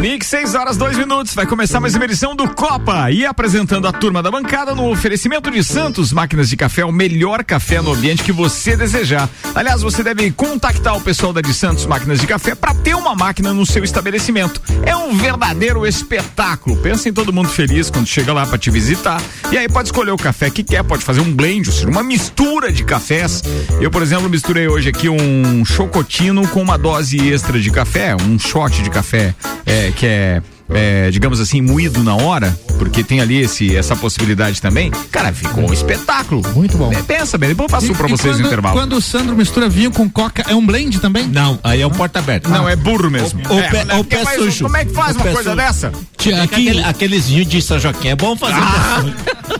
Mix 6 horas 2 minutos. Vai começar mais uma edição do Copa. E apresentando a turma da bancada no oferecimento de Santos Máquinas de Café, o melhor café no ambiente que você desejar. Aliás, você deve contactar o pessoal da de Santos Máquinas de Café para ter uma máquina no seu estabelecimento. É um verdadeiro espetáculo. Pensa em todo mundo feliz quando chega lá para te visitar. E aí pode escolher o café que quer, pode fazer um blend, ou seja, uma mistura de cafés. Eu, por exemplo, misturei hoje aqui um chocotino com uma dose extra de café, um shot de café é, que é é, digamos assim, moído na hora, porque tem ali esse, essa possibilidade também, cara, ficou um espetáculo. Muito bom. É, pensa bem, depois eu faço pra vocês quando, no intervalo. Quando o Sandro mistura vinho com coca, é um blend também? Não, aí é um porta aberto. Não, é burro mesmo. Ou é, pé, né, ou pé faz, sujo. Como é que faz O uma coisa sujo. dessa? Tia, aqui, Aquele, aqueles vinhos de São Joaquim, é bom fazer. Ah.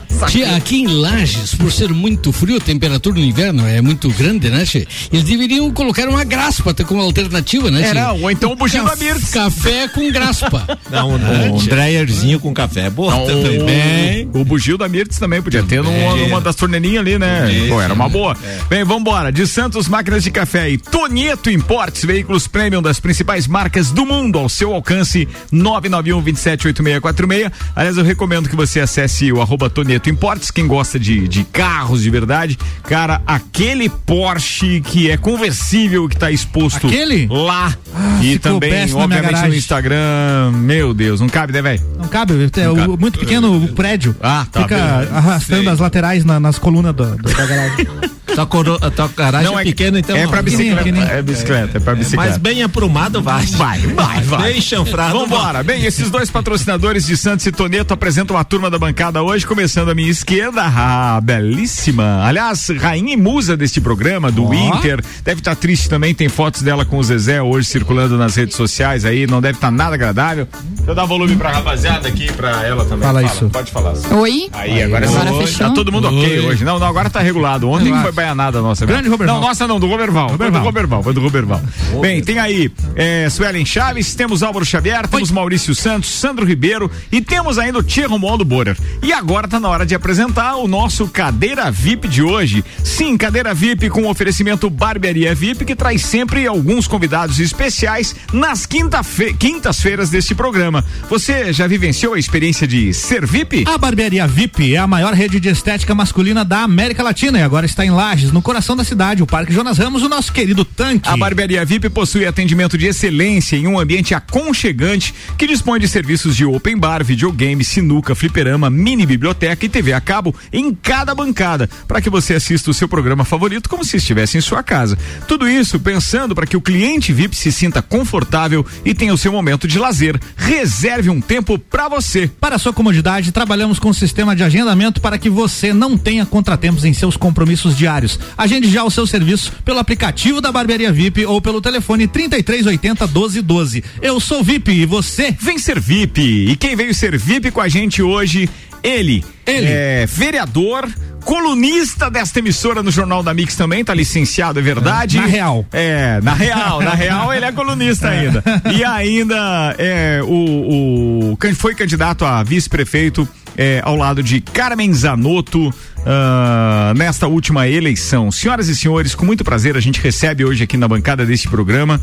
tia, aqui em Lages, por ser muito frio, a temperatura no inverno é muito grande, né, tia? Eles deveriam colocar uma graspa ter como alternativa, né, É, tia? não, ou então o bugio da Mirtz. Café com graspa. Não, um, um dryerzinho com café é bom também. O bugio da Mirtz também podia ter numa, numa das torneirinhas ali, né? Pô, era uma boa. Bem, vambora. De Santos Máquinas de Café e Tonieto Importes, veículos premium das principais marcas do mundo ao seu alcance, 991 278646. Aliás, eu recomendo que você acesse o arroba Tonieto Importes, quem gosta de, de carros de verdade. Cara, aquele Porsche que é conversível, que tá exposto Aquele? lá. e ficou também, obviamente, no. Instagram. Meu Deus, não cabe, né, velho? Não cabe, é o- cabe. muito pequeno o prédio. Ah, tá, Fica beleza. arrastando as laterais na- nas colunas do- do- da garagem. Tua, coro, a tua garagem é pequena, então. É não. pra bicicleta. pequenininho. É bicicleta, é pra bicicleta. Mas bem aprumado vai. Vai, vai, vai. Bem chanfrado. Vambora. Bem, esses dois patrocinadores de Santos e Toneto apresentam a turma da bancada hoje, começando à minha esquerda, a belíssima, aliás, rainha e musa deste programa, do Ó. Inter. Deve estar triste também, tem fotos dela com o Zezé hoje circulando nas redes sociais aí, não deve estar nada agradável. Deixa eu dar volume pra rapaziada aqui, pra ela também. Fala isso. Pode falar. Oi? Aí, agora, Agora sim. fechou? Tá todo mundo ok Oi. hoje. Não, não, agora tá regulado. Ontem Relaxa. Foi baianada nossa. mesmo. Grande Roberval. Não, nossa não, do Roberval. Foi do Roberval. Roberval, foi do Roberval. Bem, tem aí é, Suelen Chaves, temos Álvaro Xavier, temos Maurício Santos, Sandro Ribeiro e temos ainda o Tia Romualdo Borer. E agora tá na hora de apresentar o nosso Cadeira VIP de hoje. Sim, Cadeira VIP com oferecimento Barbearia VIP que traz sempre alguns convidados especiais nas quinta-fe- quintas-feiras deste programa. Você já vivenciou a experiência de ser VIP? A Barbearia VIP é a maior rede de estética masculina da América Latina e agora está em Lages, no coração da cidade, o Parque Jonas Ramos, o nosso querido tanque. A Barbearia VIP possui atendimento de excelência em um ambiente aconchegante que dispõe de serviços de open bar, videogame, sinuca, fliperama, mini biblioteca e TV a cabo em cada bancada, para que você assista o seu programa favorito como se estivesse em sua casa. Tudo isso pensando para que o cliente VIP se sinta confortável e tenha o seu momento de lazer. Reserve um tempo para você. Para sua comodidade, trabalhamos com um sistema de agendamento para que você não tenha contratempos em seus compromissos diários. Agende já o seu serviço pelo aplicativo da Barbearia VIP ou pelo telefone 3380 1212. Eu sou VIP e você? Vem ser VIP. E quem veio ser VIP com a gente hoje, ele. Ele. É vereador. Colunista desta emissora no Jornal da Mix também, tá licenciado, é verdade? Na real. É, na real, na real ele é colunista ainda. E ainda é o, o foi candidato a vice-prefeito é, ao lado de Carmen Zanotto ah, nesta última eleição. Senhoras e senhores, com muito prazer a gente recebe hoje aqui na bancada deste programa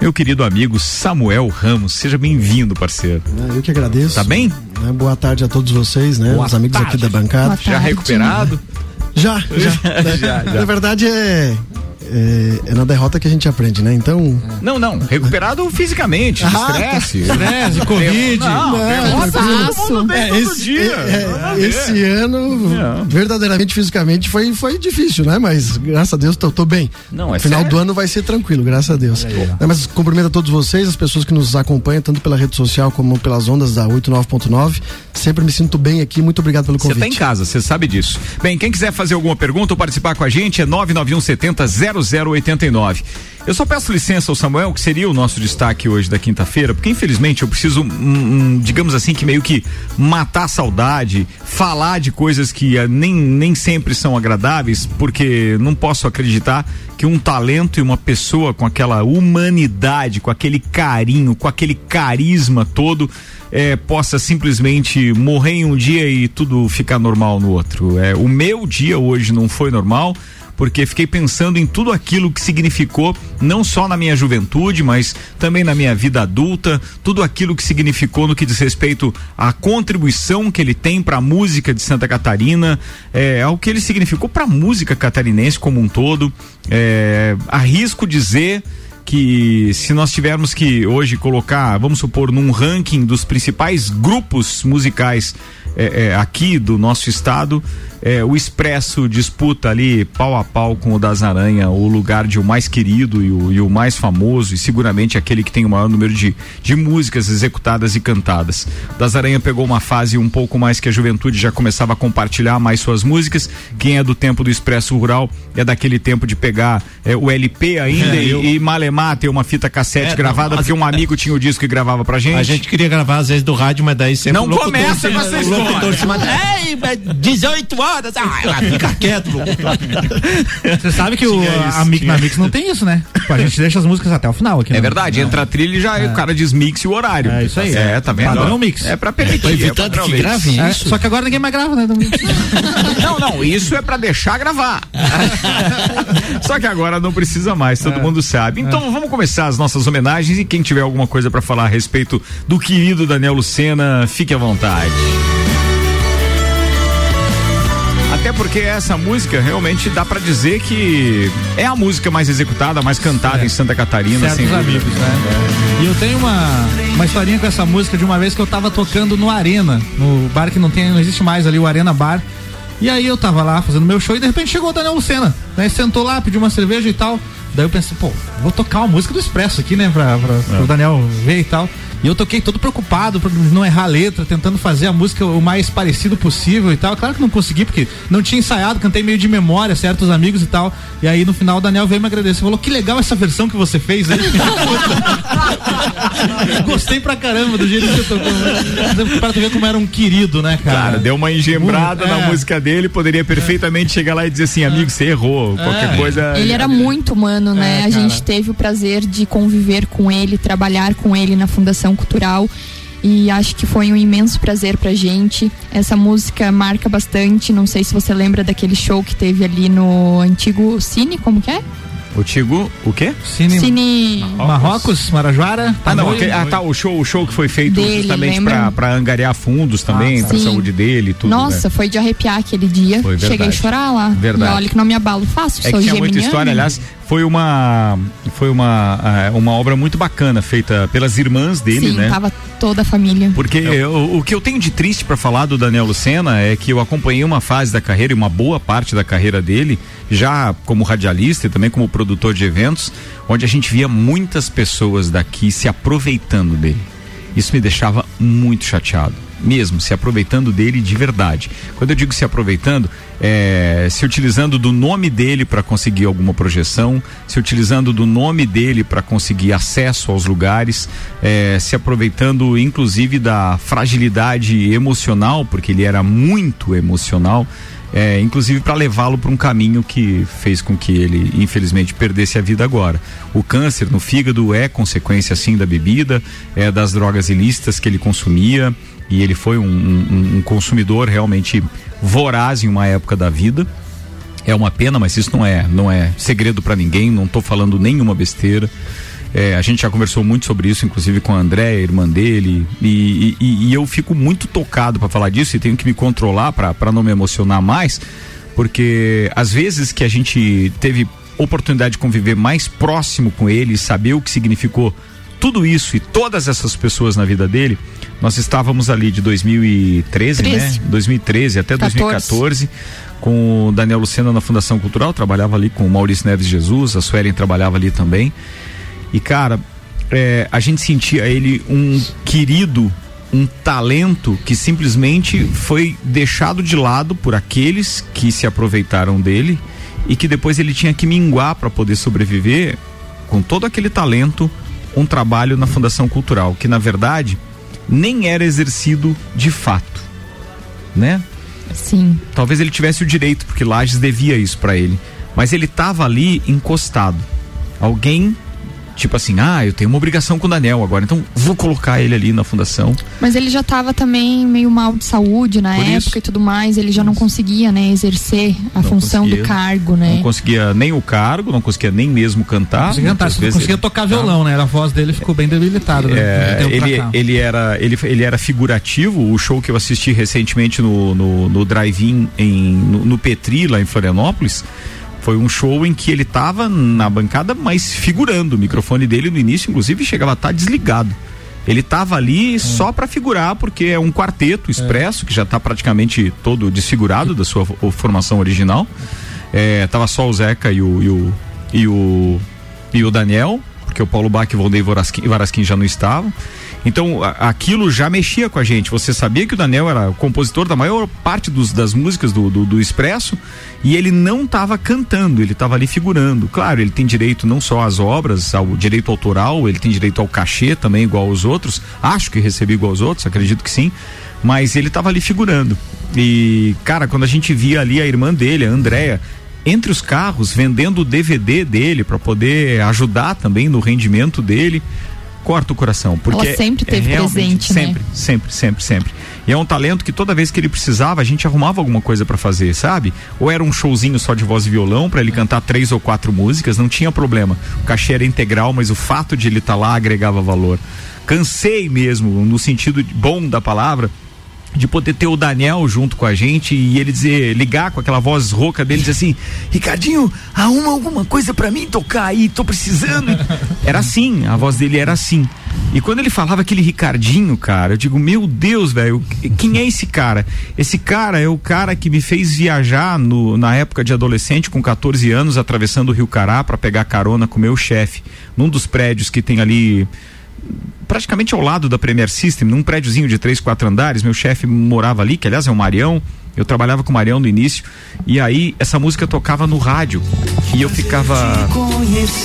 meu querido amigo Samuel Ramos. Seja bem-vindo, parceiro. Eu que agradeço. Tá bem? Né, Boa tarde a todos vocês, né? Boa Os amigos aqui tarde. da bancada. Já recuperado? Já, já. Já, já. Na verdade é, é. é na derrota que a gente aprende, né? Então. Não, não. Recuperado fisicamente, Ah, estresse. Estresse, Covid. Não, Não, derrota tranquilo. todo É, todo esse, dia. é, esse ano, Não. verdadeiramente, fisicamente, foi, foi difícil, né? Mas graças a Deus tô, tô bem. Não, é Final sério? do ano vai ser tranquilo, graças a Deus. Né, mas cumprimento a todos vocês, as pessoas que nos acompanham, tanto pela rede social como pelas ondas da 89.9. Sempre me sinto bem aqui. Muito obrigado pelo Você convite. tá em casa, você sabe disso. Bem, quem quiser fazer alguma pergunta ou participar com a gente é 991 70 0089. Eu só peço licença ao Samuel, que seria o nosso destaque hoje da quinta-feira, porque infelizmente eu preciso, um, um, digamos assim, que meio que matar a saudade, falar de coisas que uh, nem, nem sempre são agradáveis, porque não posso acreditar que um talento e uma pessoa com aquela humanidade, com aquele carinho, com aquele carisma todo, é, possa simplesmente morrer em um dia e tudo ficar normal no outro. É, o meu dia hoje não foi normal porque fiquei pensando em tudo aquilo que significou, não só na minha juventude, mas também na minha vida adulta, tudo aquilo que significou no que diz respeito à contribuição que ele tem para a música de Santa Catarina, é, ao que ele significou para a música catarinense como um todo. É, arrisco dizer que se nós tivermos que hoje colocar, vamos supor, num ranking dos principais grupos musicais é, é, aqui do nosso estado, é, o Expresso disputa ali pau a pau com o das Aranha o lugar de o mais querido e o, e o, mais famoso e seguramente aquele que tem o maior número de, de músicas executadas e cantadas. Das Aranha pegou uma fase um pouco mais que a juventude já começava a compartilhar mais suas músicas. Quem é do tempo do Expresso Rural é daquele tempo de pegar é, o LP ainda é, e, eu... e malemar ter uma fita cassete é, gravada não, porque um amigo tinha o disco e gravava pra gente. A gente queria gravar às vezes do rádio, mas daí sempre não começa com essa história. Ei, 18 horas horas. Ah, fica quieto, Você sabe que o, a Mix na Mix não tem isso, né? A gente deixa as músicas até o final aqui. É né? verdade, entra a trilha e já é. o cara diz mix e o horário. É isso aí. É, tá vendo? Padrão mix. É pra permitir. Pra evitar é que grave é, isso. Só que agora ninguém mais grava, né? não, não, isso é pra deixar gravar. Só que agora não precisa mais, todo é. mundo sabe. Então é. vamos começar as nossas homenagens e quem tiver alguma coisa para falar a respeito do querido Daniel Lucena, fique à vontade. Porque essa música realmente dá para dizer que é a música mais executada, mais cantada é. em Santa Catarina. Certos amigos, né? É. E eu tenho uma, uma historinha com essa música de uma vez que eu tava tocando no Arena, no bar que não tem, não existe mais ali, o Arena Bar. E aí eu tava lá fazendo meu show e de repente chegou o Daniel Lucena, né? Sentou lá, pediu uma cerveja e tal. Daí eu pensei, pô, vou tocar uma música do Expresso aqui, né? Pra, pra, é. pro Daniel ver e tal. E eu toquei todo preocupado pra não errar a letra, tentando fazer a música o mais parecido possível e tal. Claro que não consegui, porque não tinha ensaiado, cantei meio de memória, certos amigos e tal. E aí no final o Daniel veio me agradecer. Falou, que legal essa versão que você fez aí. Gostei pra caramba do jeito que você tocou. Para tu ver como era um querido, né, cara? Cara, deu uma engembrada é. na música dele, poderia perfeitamente é. chegar lá e dizer assim, amigo, você errou. Qualquer é. coisa. Ele era muito humano, né? É, a gente teve o prazer de conviver com ele, trabalhar com ele na Fundação cultural e acho que foi um imenso prazer pra gente. Essa música marca bastante, não sei se você lembra daquele show que teve ali no antigo Cine, como que é? O Tigo, o quê? Cine, Cine... Marrocos, Marajoara. Ah, não, aquele, ah, tá, o show, o show que foi feito dele, justamente pra, pra, angariar fundos também, ah, pra sim. saúde dele e tudo. Nossa, né? foi de arrepiar aquele dia. Foi verdade. Cheguei a chorar lá. Verdade. E olha que não me abalo fácil, é sou que tinha muita história, aliás, foi uma foi uma é, uma obra muito bacana feita pelas irmãs dele, Sim, né? tava toda a família. Porque eu, o que eu tenho de triste para falar do Daniel Lucena é que eu acompanhei uma fase da carreira e uma boa parte da carreira dele, já como radialista e também como produtor de eventos, onde a gente via muitas pessoas daqui se aproveitando dele. Isso me deixava muito chateado mesmo, se aproveitando dele de verdade. Quando eu digo se aproveitando, é, se utilizando do nome dele para conseguir alguma projeção, se utilizando do nome dele para conseguir acesso aos lugares, é, se aproveitando inclusive da fragilidade emocional, porque ele era muito emocional. É, inclusive para levá-lo para um caminho que fez com que ele, infelizmente, perdesse a vida agora. O câncer no fígado é consequência, sim, da bebida, é das drogas ilícitas que ele consumia, e ele foi um, um, um consumidor realmente voraz em uma época da vida. É uma pena, mas isso não é, não é segredo para ninguém, não estou falando nenhuma besteira. É, a gente já conversou muito sobre isso, inclusive com a André, a irmã dele, e, e, e eu fico muito tocado para falar disso e tenho que me controlar para não me emocionar mais, porque às vezes que a gente teve oportunidade de conviver mais próximo com ele, saber o que significou tudo isso e todas essas pessoas na vida dele, nós estávamos ali de 2013, 13. né? 2013 até 14. 2014 com o Daniel Lucena na Fundação Cultural, trabalhava ali com o Maurício Neves Jesus, a Suelen trabalhava ali também. E cara, é, a gente sentia ele um querido, um talento que simplesmente foi deixado de lado por aqueles que se aproveitaram dele e que depois ele tinha que minguar para poder sobreviver com todo aquele talento, um trabalho na Fundação Cultural, que na verdade nem era exercido de fato, né? Sim. Talvez ele tivesse o direito, porque Lages devia isso para ele, mas ele estava ali encostado. Alguém tipo assim, ah, eu tenho uma obrigação com o Daniel agora, então vou colocar ele ali na fundação. Mas ele já estava também meio mal de saúde na Por época isso. e tudo mais, ele já não conseguia, né, exercer a não função do cargo, né? Não conseguia nem o cargo, não conseguia nem mesmo cantar. Não conseguia, cantar, não conseguia tocar violão, né? A voz dele ficou bem debilitada. Né? É, ele, ele, era, ele, ele era figurativo, o show que eu assisti recentemente no, no, no Drive-In no, no Petri, lá em Florianópolis, foi um show em que ele estava na bancada, mas figurando. O microfone dele no início, inclusive, chegava a estar tá desligado. Ele estava ali hum. só para figurar, porque é um quarteto expresso, é. que já está praticamente todo desfigurado da sua formação original. É, tava só o Zeca e o, e o, e o, e o Daniel, porque o Paulo Bach, e Varasquim já não estavam. Então, a, aquilo já mexia com a gente. Você sabia que o Daniel era o compositor da maior parte dos, das músicas do, do, do Expresso e ele não estava cantando, ele estava ali figurando. Claro, ele tem direito não só às obras, ao direito autoral, ele tem direito ao cachê também, igual aos outros. Acho que recebi igual aos outros, acredito que sim. Mas ele estava ali figurando. E, cara, quando a gente via ali a irmã dele, a Andréia, entre os carros, vendendo o DVD dele para poder ajudar também no rendimento dele corta o coração. Porque Ela sempre é teve é presente, sempre, né? Sempre, sempre, sempre. E é um talento que toda vez que ele precisava, a gente arrumava alguma coisa para fazer, sabe? Ou era um showzinho só de voz e violão para ele cantar três ou quatro músicas, não tinha problema. O cachê era integral, mas o fato de ele estar tá lá agregava valor. Cansei mesmo, no sentido bom da palavra, de poder ter o Daniel junto com a gente e ele dizer, ligar com aquela voz rouca dele, dizer assim, Ricardinho, arruma alguma coisa para mim tocar aí, tô precisando. Era assim, a voz dele era assim. E quando ele falava aquele Ricardinho, cara, eu digo, meu Deus, velho, quem é esse cara? Esse cara é o cara que me fez viajar no, na época de adolescente, com 14 anos, atravessando o Rio Cará para pegar carona com meu chefe, num dos prédios que tem ali praticamente ao lado da Premier System, num prédiozinho de três, quatro andares. Meu chefe morava ali, que aliás é o Marião. Eu trabalhava com o Marião no início. E aí essa música tocava no rádio. E eu ficava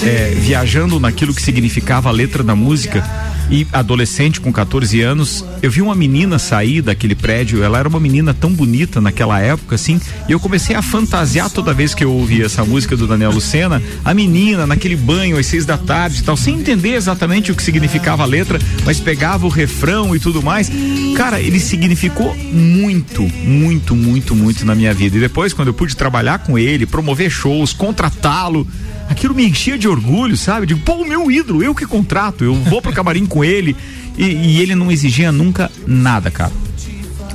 é, viajando naquilo que significava a letra da música e adolescente com 14 anos, eu vi uma menina sair daquele prédio, ela era uma menina tão bonita naquela época assim, e eu comecei a fantasiar toda vez que eu ouvia essa música do Daniel Lucena, a menina naquele banho às seis da tarde e tal, sem entender exatamente o que significava a letra, mas pegava o refrão e tudo mais. Cara, ele significou muito, muito, muito, muito na minha vida. E depois, quando eu pude trabalhar com ele, promover shows, contratá-lo, aquilo me enchia de orgulho, sabe? Digo, pô, o meu ídolo, eu que contrato, eu vou pro camarim com ele. E, e, ele não exigia nunca nada, cara.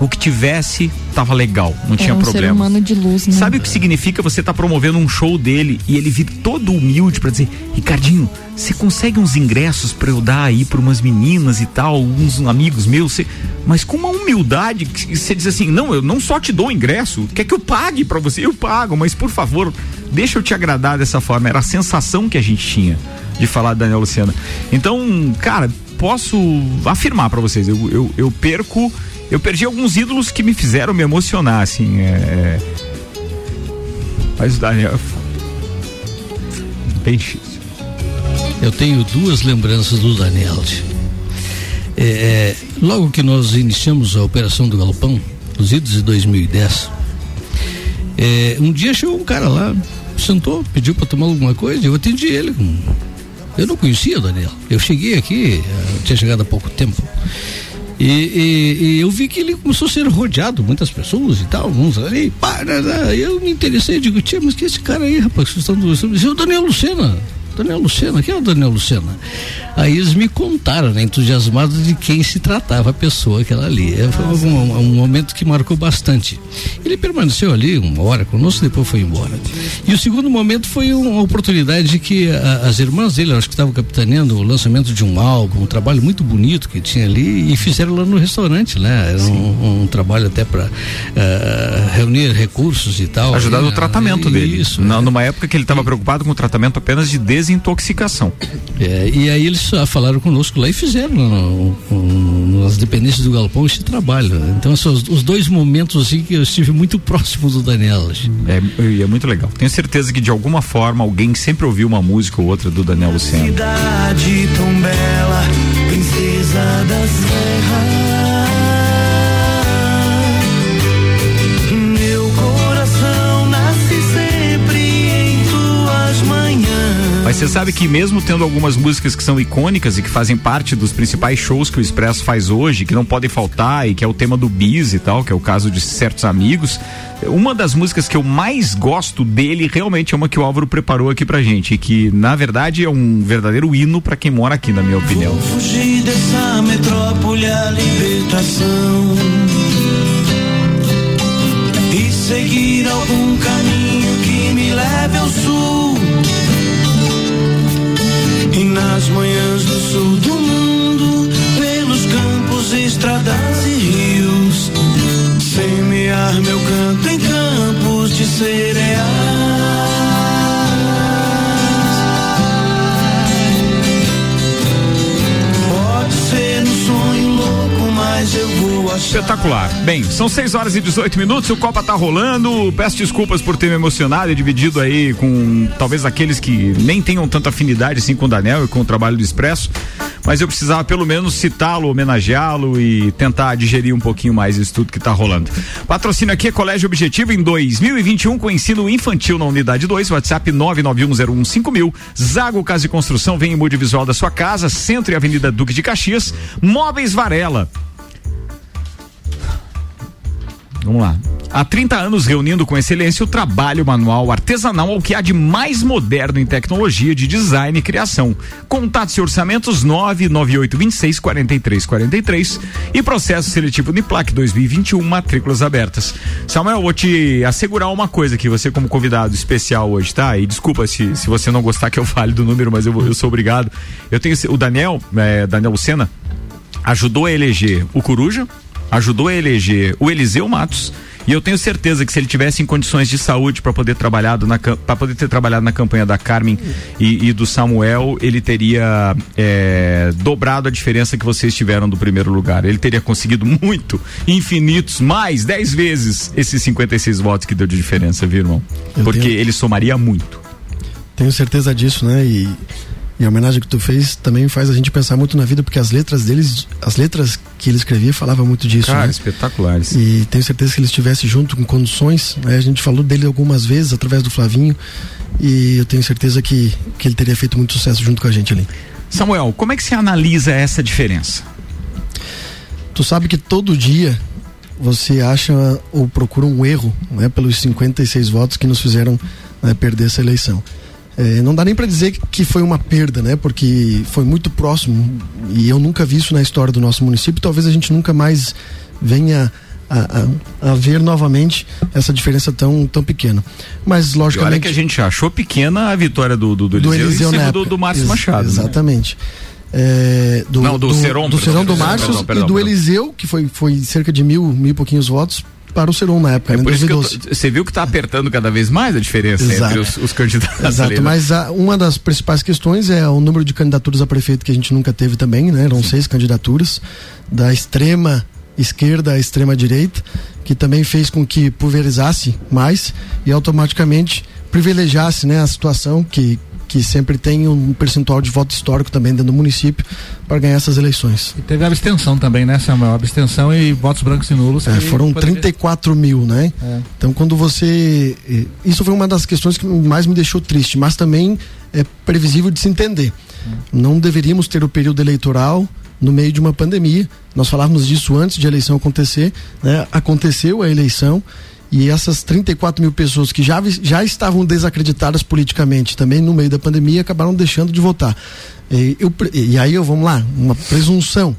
O que tivesse tava legal, não é tinha um problema. Ser humano de luz, né? Sabe o que significa você estar tá promovendo um show dele e ele vir todo humilde para dizer: Ricardinho, você consegue uns ingressos para eu dar aí para umas meninas e tal, uns amigos meus, cê... mas com uma humildade que você diz assim: não, eu não só te dou ingresso, quer que eu pague para você? Eu pago, mas por favor, deixa eu te agradar dessa forma. Era a sensação que a gente tinha de falar de Daniel Luciana. Então, cara, posso afirmar para vocês, eu, eu, eu, perco, eu perdi alguns ídolos que me fizeram me emocionar, assim, é... é. Mas o Daniel é bem difícil. Eu tenho duas lembranças do Daniel. É, é, logo que nós iniciamos a operação do Galopão, nos idos de 2010, é, um dia chegou um cara lá, sentou, pediu para tomar alguma coisa, eu atendi ele. Eu não conhecia o Daniel. Eu cheguei aqui, eu tinha chegado há pouco tempo. E, e, e, eu vi que ele começou a ser rodeado, muitas pessoas e tal, uns ali, para, eu me interessei, digo, tia, mas que esse cara aí, rapaz, vocês estão do. o Daniel Lucena. Daniel Lucena, quem é o Daniel Lucena? Aí eles me contaram, né, entusiasmados de quem se tratava a pessoa aquela ali. É, foi um, um, momento que marcou bastante. Ele permaneceu ali uma hora conosco, depois foi embora. E o segundo momento foi uma oportunidade de que a, as irmãs dele, acho que estavam capitaneando o lançamento de um álbum, um trabalho muito bonito que tinha ali, e fizeram lá no restaurante, né? Era um, um, trabalho até para uh, eh, reunir recursos e tal. Ajudar no tratamento dele. Isso. É. Numa época que ele estava preocupado com o tratamento apenas de desintoxicação. É, e aí eles eles ah, falaram conosco lá e fizeram no, no, nas dependências do Galpão esse trabalho. Né? Então, são os, os, dois momentos assim que eu estive muito próximo do Daniel. É, é muito legal. Tenho certeza que de alguma forma alguém sempre ouviu uma música ou outra do Daniel Luciano. Cidade tão bela, princesa da serra. Mas você sabe que mesmo tendo algumas músicas que são icônicas e que fazem parte dos principais shows que o Expresso faz hoje, que não podem faltar e que é o tema do bis e tal, que é o caso de certos amigos, uma das músicas que eu mais gosto dele realmente é uma que o Álvaro preparou aqui pra gente e que na verdade é um verdadeiro hino para quem mora aqui, na minha opinião. Vou fugir dessa metrópole a libertação e seguir algum caminho que me leve ao sul e nas manhãs do sul do mundo, pelos campos, estradas e rios, semear meu canto em campos de cereais. Espetacular. Bem, são 6 horas e 18 minutos, o Copa tá rolando. Peço desculpas por ter me emocionado e dividido aí com talvez aqueles que nem tenham tanta afinidade assim com o Daniel e com o trabalho do Expresso. Mas eu precisava pelo menos citá-lo, homenageá-lo e tentar digerir um pouquinho mais isso tudo que tá rolando. Patrocínio aqui é Colégio Objetivo em 2021 com ensino infantil na unidade 2, WhatsApp 991015000. Zago Casa e Construção vem em mude visual da sua casa, Centro e Avenida Duque de Caxias. Móveis Varela. Vamos lá. Há 30 anos reunindo com excelência o trabalho manual artesanal ao que há de mais moderno em tecnologia de design e criação. Contatos e orçamentos 99826 4343 e processo seletivo Uniplac 2021, matrículas abertas. Samuel, vou te assegurar uma coisa aqui, você como convidado especial hoje, tá? E desculpa se, se você não gostar que eu fale do número, mas eu, eu sou obrigado. Eu tenho o Daniel, é, Daniel Lucena, ajudou a eleger o Coruja, ajudou a eleger o Eliseu Matos. E eu tenho certeza que se ele tivesse em condições de saúde para poder trabalhar para poder ter trabalhado na campanha da Carmen e, e do Samuel, ele teria é, dobrado a diferença que vocês tiveram do primeiro lugar. Ele teria conseguido muito, infinitos, mais, dez vezes esses 56 votos que deu de diferença, viu, irmão? Eu Porque tenho... ele somaria muito. Tenho certeza disso, né? E e a homenagem que tu fez também faz a gente pensar muito na vida, porque as letras deles, as letras que ele escrevia falavam muito disso. Cara, né? espetaculares. E tenho certeza que ele estivesse junto com condições, né? A gente falou dele algumas vezes através do Flavinho, e eu tenho certeza que, que ele teria feito muito sucesso junto com a gente ali. Samuel, como é que se analisa essa diferença? Tu sabe que todo dia você acha ou procura um erro, né, pelos 56 votos que nos fizeram né, perder essa eleição. É, não dá nem para dizer que foi uma perda, né? Porque foi muito próximo e eu nunca vi isso na história do nosso município. Talvez a gente nunca mais venha a, a, a ver novamente essa diferença tão, tão pequena. Mas logicamente. olha que a gente achou pequena a vitória do, do, do Eliseu, do Eliseu em cima do, do Márcio Ex Machado. Né? Exatamente. Né? É, do, Não, do, do Seron. Do Seron do Márcio e do Eliseu, que foi, foi cerca de mil, mil e pouquinhos votos, para o Seron na época. É né, por isso que você viu que está apertando cada vez mais a diferença Exato. entre os, os candidatos. Exato, ali, né? mas a, uma das principais questões é o número de candidaturas a prefeito que a gente nunca teve também, né? Eram Sim. seis candidaturas da extrema esquerda à extrema direita, que também fez com que pulverizasse mais e automaticamente privilegiasse né, a situação que, que sempre tem um percentual de voto histórico também dentro do município para ganhar essas eleições. E teve abstenção também, né, Samuel? Abstenção e votos brancos e nulos. É, foram poderia... 34 mil, né? É. Então, quando você. Eh, isso foi uma das questões que mais me deixou triste, mas também é previsível de se entender. É. Não deveríamos ter o período eleitoral no meio de uma pandemia. Nós falávamos disso antes de a eleição acontecer, né? Aconteceu a eleição e essas 34 mil pessoas que já, já estavam desacreditadas politicamente também no meio da pandemia acabaram deixando de votar. E, eu, e aí, eu, vamos lá, uma presunção.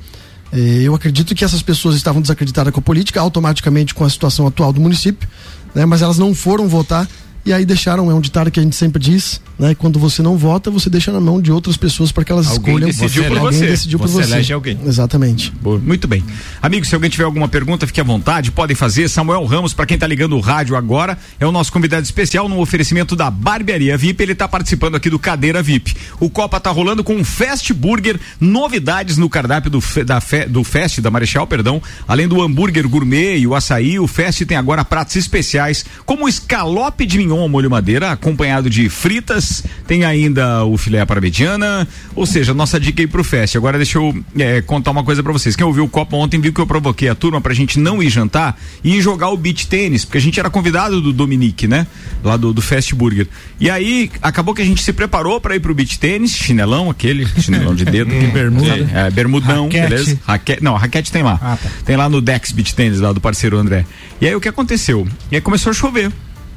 Eu acredito que essas pessoas estavam desacreditadas com a política, automaticamente com a situação atual do município, né, mas elas não foram votar e aí deixaram, é um ditado que a gente sempre diz, né? Quando você não vota, você deixa na mão de outras pessoas para que elas alguém escolham. Decidiu você, por alguém você. decidiu por Você você. elege alguém. Exatamente. Boa. Muito bem. Amigos, se alguém tiver alguma pergunta, fique à vontade, podem fazer. Samuel Ramos, para quem tá ligando o rádio agora, é o nosso convidado especial no oferecimento da Barbearia VIP. Ele tá participando aqui do Cadeira VIP. O Copa tá rolando com um Fast Burger, novidades no cardápio do, da do Fest, da Marechal, perdão. Além do hambúrguer gourmet e o açaí, o Fest tem agora pratos especiais, como o escalope de mignon ao molho madeira, acompanhado de fritas, tem ainda o filé à parmegiana, ou seja, nossa dica aí pro Fest. Agora deixa eu é, contar uma coisa pra vocês. Quem ouviu o Copa ontem viu que eu provoquei a turma pra gente não ir jantar e ir jogar o beach tênis, porque a gente era convidado do Dominique, né? Lá do, do Fast Burger. E aí, acabou que a gente se preparou pra ir pro beach tênis, chinelão aquele, chinelão de dedo. De bermuda. É, bermudão, Raquete. beleza? Raquete, não, raquete tem lá. Ah, tá. Tem lá no Dex Beach Tênis, lá do parceiro André. E aí o que aconteceu? E aí começou a chover.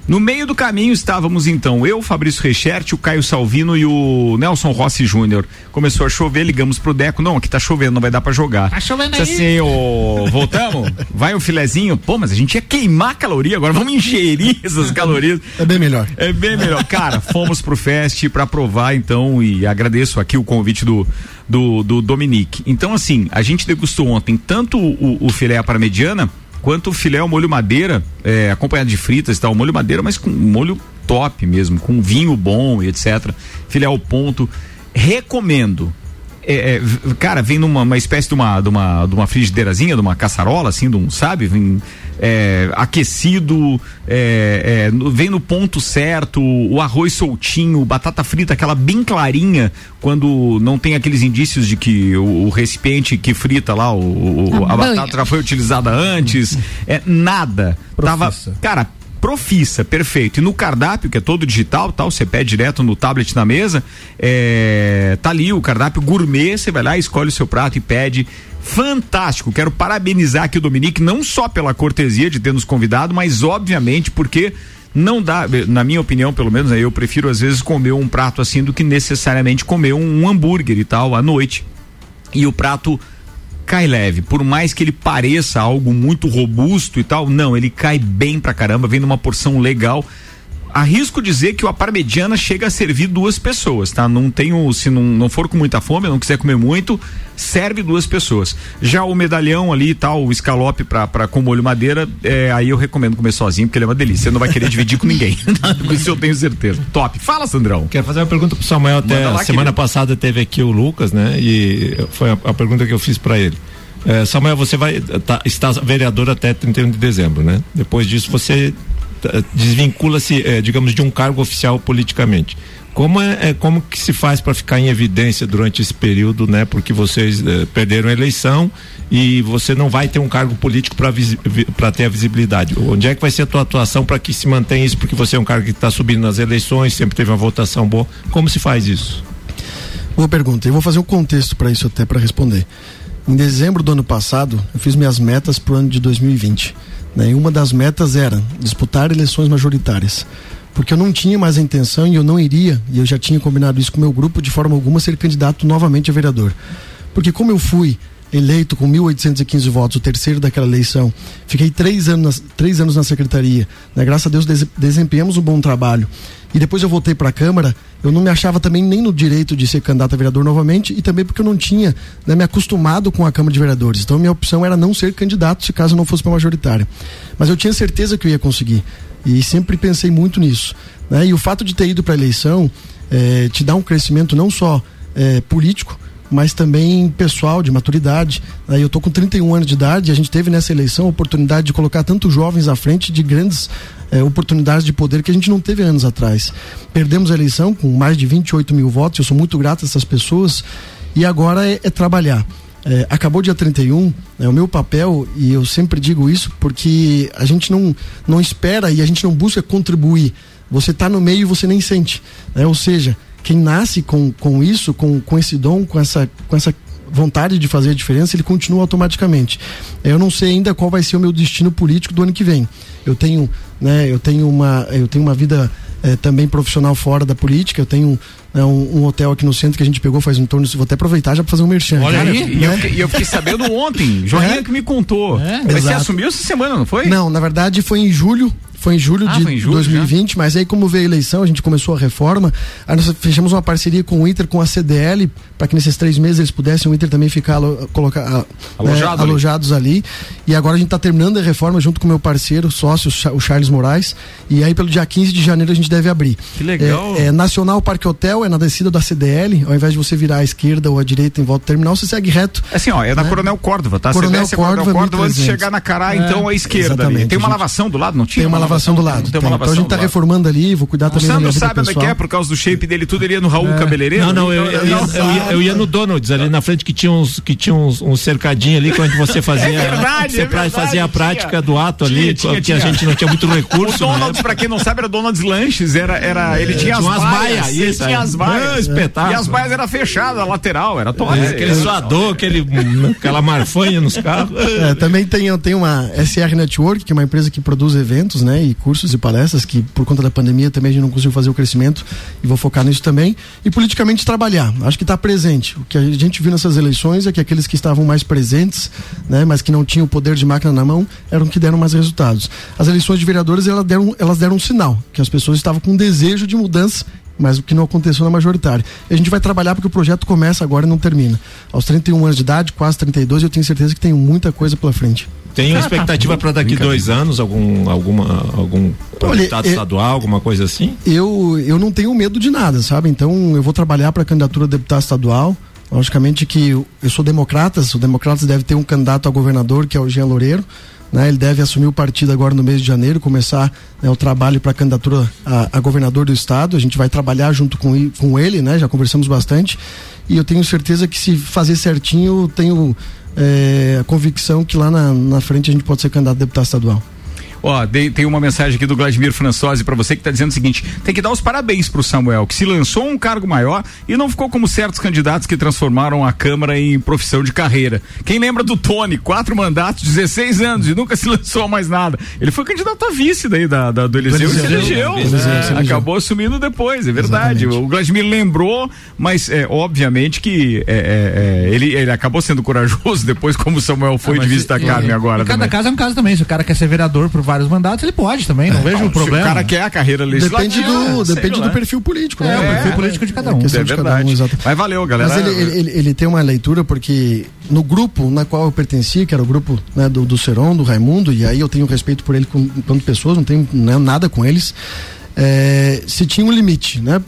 No meio do caminho estávamos então eu, Fabrício Reichert, o Caio Salvino e o Nelson Rossi Júnior. Começou a chover, ligamos pro Deco, não, aqui tá chovendo, não vai dar pra jogar. Tá chovendo Disse assim, ô, voltamos? Vai um filezinho? Pô, mas a gente ia queimar caloria, agora vamos ingerir essas calorias. É bem melhor. É bem melhor. Cara, fomos pro Fest pra provar, então, e agradeço aqui o convite do, do, do Dominique. Então, assim, a gente degustou ontem tanto o, o filé à parmegiana quanto o filé ao molho madeira, é, acompanhado de fritas e tal, molho madeira, mas com molho top mesmo, com vinho bom e etc. Filé ao ponto. Recomendo. É, é, cara, vem numa uma espécie de uma, de, uma, de uma frigideirazinha, de uma caçarola, assim, de um, sabe? Vem é, aquecido, é, é, vem no ponto certo, o arroz soltinho, batata frita, aquela bem clarinha, quando não tem aqueles indícios de que o, o recipiente que frita lá, o, o- A a batata já foi utilizada antes, é nada. Tava, cara, profissa, perfeito. E no cardápio, que é todo digital, tal, você pede direto no tablet na mesa, é, tá ali o cardápio gourmet, você vai lá, escolhe o seu prato e pede. Fantástico, quero parabenizar aqui o Dominique, não só pela cortesia de ter nos convidado, mas obviamente porque não dá, na minha opinião, pelo menos, né, eu prefiro às vezes comer um prato assim do que necessariamente comer um, um hambúrguer e tal à noite. E o prato cai leve, por mais que ele pareça algo muito robusto e tal, não, ele cai bem pra caramba, vem numa porção legal. Arrisco dizer que o parmegiana chega a servir duas pessoas, tá? Não tenho, se não, não for com muita fome, não quiser comer muito, serve duas pessoas. Já o medalhão ali e tal, o escalope pra, pra com molho madeira, é, aí eu recomendo comer sozinho, porque ele é uma delícia. Você não vai querer dividir com ninguém. Isso eu tenho certeza. Top. Fala, Sandrão. Quero fazer uma pergunta pro Samuel. Até lá, semana querido. passada teve aqui o Lucas, né? E foi a, a pergunta que eu fiz para ele. Eh, Samuel, você vai tá, está vereador até 31 de dezembro, né? Depois disso você desvincula-se, eh, digamos, de um cargo oficial politicamente. Como é, é- como que se faz para ficar em evidência durante esse período, né? Porque vocês eh, perderam a eleição e você não vai ter um cargo político para ter a visibilidade. Onde é que vai ser a tua atuação para que se mantenha isso? Porque você é um cara que está subindo nas eleições, sempre teve uma votação boa. Como se faz isso? Boa pergunta. Eu vou fazer um contexto para isso até para responder. Em dezembro do ano passado, eu fiz minhas metas para o ano de 2020. Né? E uma das metas era disputar eleições majoritárias. Porque eu não tinha mais a intenção e eu não iria, e eu já tinha combinado isso com o meu grupo, de forma alguma, ser candidato novamente a vereador. Porque como eu fui eleito com 1.815 votos, o terceiro daquela eleição, fiquei três anos, três anos na secretaria, né? graças a Deus des- desempenhamos um bom trabalho. E depois eu voltei para a Câmara, eu não me achava também nem no direito de ser candidato a vereador novamente e também porque eu não tinha né, me acostumado com a Câmara de Vereadores. Então minha opção era não ser candidato se caso não fosse para majoritária. Mas eu tinha certeza que eu ia conseguir e sempre pensei muito nisso. Né? E o fato de ter ido para a eleição eh, te dá um crescimento não só eh, político, mas também pessoal, de maturidade. Eu tô com 31 anos de idade e a gente teve nessa eleição a oportunidade de colocar tantos jovens à frente de grandes eh, oportunidades de poder que a gente não teve anos atrás. Perdemos a eleição com mais de 28 mil votos, eu sou muito grato a essas pessoas e agora é, é trabalhar. É, acabou dia 31, é o meu papel, e eu sempre digo isso porque a gente não, não espera e a gente não busca contribuir. Você está no meio e você nem sente. Né? Ou seja, quem nasce com, com isso, com, com esse dom, com essa, com essa vontade de fazer a diferença, ele continua automaticamente. Eu não sei ainda qual vai ser o meu destino político do ano que vem. Eu tenho, né, eu tenho uma, eu tenho uma vida eh, também profissional fora da política. Eu tenho né, um, um hotel aqui no centro que a gente pegou faz em torno. Vou até aproveitar já para fazer um merchan. Olha Cara, aí, e eu, né? fiquei, eu fiquei sabendo ontem, Joinha É? que me contou. É? Mas você Exato. assumiu essa semana, não foi? Não, na verdade foi em julho, Foi em julho Ah, de em julho 2020, mas aí como veio a eleição, a gente começou a reforma, aí nós fechamos uma parceria com o Inter, com a CDL, para que nesses três meses eles pudessem, o Inter também ficar colocar, Alojado né, ali. alojados ali. E agora a gente está terminando a reforma junto com o meu parceiro, sócio, o Charles Moraes, e aí pelo dia 15 de janeiro a gente deve abrir. Que legal. É, é Nacional Parque Hotel, é na descida da CDL, ao invés de você virar à esquerda ou à direita em volta do terminal, você segue reto. Assim, ó, é na Coronel Córdova, tá? Coronel Você desce a Coronel Córdova antes de 1300. chegar na Cará, então à esquerda. Tem uma lavação do lado, não tinha? Tem uma lavação do lado. Tem tem. uma Então a lavação gente tá reformando ali, vou cuidar O também da Sandro sabe onde é que é, por causa do shape dele, tudo ele ia no Raul Cabeleireiro. Não, não, eu, eu, ia, eu, ia, eu ia no Donald's ali na frente que tinha uns, que tinha uns, uns cercadinhos ali que onde você fazia. É verdade, você é verdade, fazia a tinha. prática do ato ali, tinha, porque tinha. a gente não tinha muito O recurso. né? Donald's, pra quem não sabe, era Donald's Lanches, era, era, ele tinha as baias. isso, tinha é. as baias. Ah. E as baias eram fechadas, a lateral, era top. É, aquele suador, aquele, aquela marfanha nos carros. É, também tem, tem uma SR Network, que é uma empresa que produz eventos, né, e cursos e palestras, que por conta da pandemia também a gente não conseguiu fazer o crescimento e vou focar nisso também. E politicamente trabalhar, acho que está presente. O que a gente viu nessas eleições é que aqueles que estavam mais presentes, né, mas que não tinham o poder de máquina na mão, eram que deram mais resultados. As eleições de vereadores, elas deram, elas deram um sinal, que as pessoas estavam com um desejo de mudança mas o que não aconteceu na majoritária. E a gente vai trabalhar porque o projeto começa agora e não termina. Aos 31 anos de idade, quase 32, eu tenho certeza que tenho muita coisa pela frente. Tem uma expectativa para daqui dois anos, algum, alguma, algum Olha, deputado é- estadual, alguma coisa assim? Eu, eu não tenho medo de nada, sabe? Então eu vou trabalhar para a candidatura a deputado estadual. Logicamente que eu, eu sou democratas, o Democratas deve ter um candidato a governador, que é o Jean Loureiro. Né, ele deve assumir o partido agora no mês de janeiro, começar né, o trabalho para a candidatura a, governador do estado. A gente vai trabalhar junto com, com ele, né? Já conversamos bastante. E eu tenho certeza que se fazer certinho, tenho eh, a convicção que lá na, na frente a gente pode ser candidato a deputado estadual. Ó, tem uma mensagem aqui do Vladimir Françosi pra você que tá dizendo o seguinte: tem que dar os parabéns pro Samuel, que se lançou a um cargo maior e não ficou como certos candidatos que transformaram a Câmara em profissão de carreira. Quem lembra do Tony, quatro mandatos, 16 anos e nunca se lançou mais nada. Ele foi candidato a vice daí da, da- do Eliseu e se elegeu. Eliseu, se É, elegeu. Acabou assumindo depois, é verdade. Exatamente. O Vladimir lembrou, mas é, obviamente que é, é, é, ele, ele acabou sendo corajoso depois, como o Samuel foi de vista da Carmen agora. Cada também. caso é um caso também. Se o cara quer ser vereador por vários mandatos, ele pode também. Não vejo Não, o problema. Se o cara quer a carreira legislativa. Depende do, depende lá. do perfil político, né? É, o É, perfil político de cada um. É É de cada verdade. um, exato. Mas valeu, galera. Mas ele, ele, ele, ele tem uma leitura porque no grupo na qual eu pertencia, que era o grupo né, do, do Seron, do Raimundo, e aí eu tenho respeito por ele com, enquanto pessoas, não tenho né, nada com eles, é, se tinha um limite, né?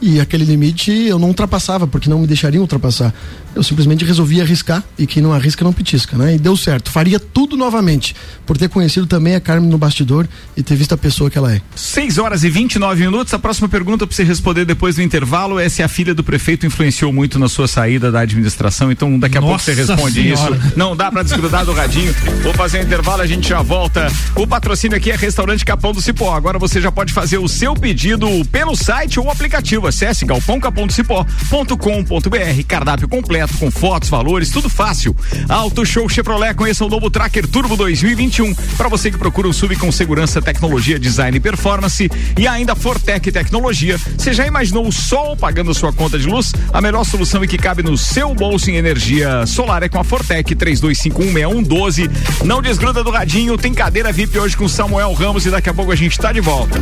E aquele limite eu não ultrapassava, porque não me deixariam ultrapassar. Eu simplesmente resolvi arriscar, e quem não arrisca não petisca, né? E deu certo. Faria tudo novamente, por ter conhecido também a Carmen no bastidor e ter visto a pessoa que ela é. 6 horas e 29 minutos. A próxima pergunta para você responder depois do intervalo é se a filha do prefeito influenciou muito na sua saída da administração. Então, daqui a pouco você Nossa responde Senhora. isso. Não dá para desgrudar do radinho. Vou fazer um intervalo, a gente já volta. O patrocínio aqui é Restaurante Capão do Cipó. Agora você já pode fazer o seu pedido pelo site ou aplicativo. Acesse galpãocapondocipó.com.br. Cardápio completo com fotos, valores, tudo fácil. Auto Show Chevrolet, conheça o novo Tracker Turbo 2021. Para você que procura um sub com segurança, tecnologia, design e performance. E ainda Fortec Tecnologia. Você já imaginou o sol pagando sua conta de luz? A melhor solução e que cabe no seu bolso em energia solar é com a Fortec 32516112. Não desgruda do radinho, tem cadeira VIP hoje com Samuel Ramos e daqui a pouco a gente tá de volta.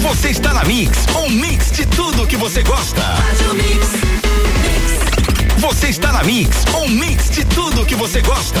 Você está na Mix, um mix de tudo que você gosta. Você está na Mix, um mix de tudo que você gosta.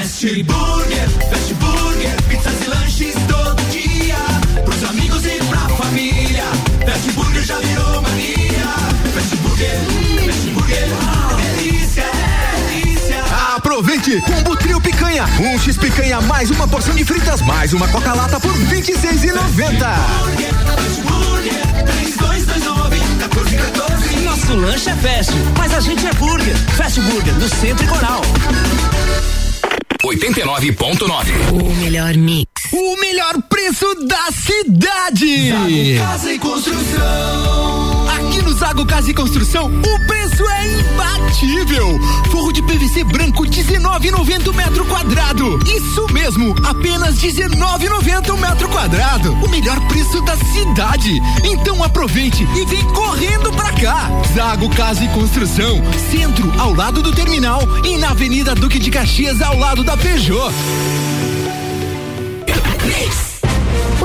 Fast Burger, Fast Burger, pizzas e lanches todo dia. Pros amigos e pra família. Fast Burger já virou mania. Fast Burger, Fast Burger, delícia, delícia. Aproveite! Combo Trio Picanha. Um X picanha mais uma porção de fritas mais uma Coca-Lata por R$ 26,90. Fast Burger, 3229 1414. Nosso lanche é fast, mas a gente é burger. Fast Burger, no Centro e Coral. 89.9. O melhor mix. O melhor preço da cidade. Casa e construção. No Zago Casa e Construção, o preço é imbatível. Forro de PVC branco 19,90 o metro quadrado. Isso mesmo, apenas 19,90 o metro quadrado. O melhor preço da cidade. Então aproveite e vem correndo pra cá. Zago Casa e Construção, centro ao lado do terminal e na Avenida Duque de Caxias ao lado da Peugeot.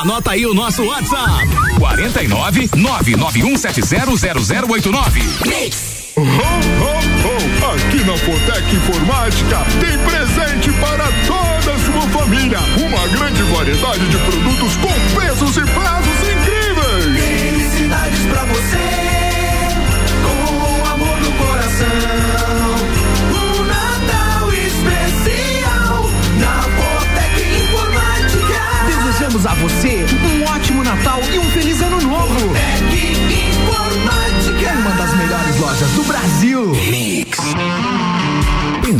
Anota aí o nosso WhatsApp: 49 991700089. Ho, ho, ho! Aqui na Fortec Informática tem presente para toda a sua família. Uma grande variedade de produtos com preços e prazos a você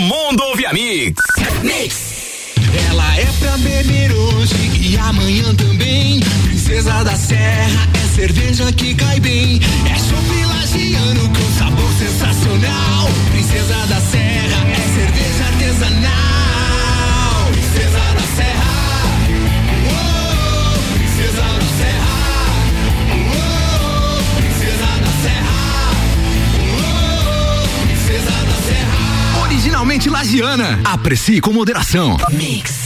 mundo ouve a Mix. Ela é pra beber hoje e amanhã também. Princesa da Serra é cerveja que cai bem. É chopp lagiano com sabor sensacional. Princesa da Serra Originalmente lagiana. Aprecie com moderação. Mix.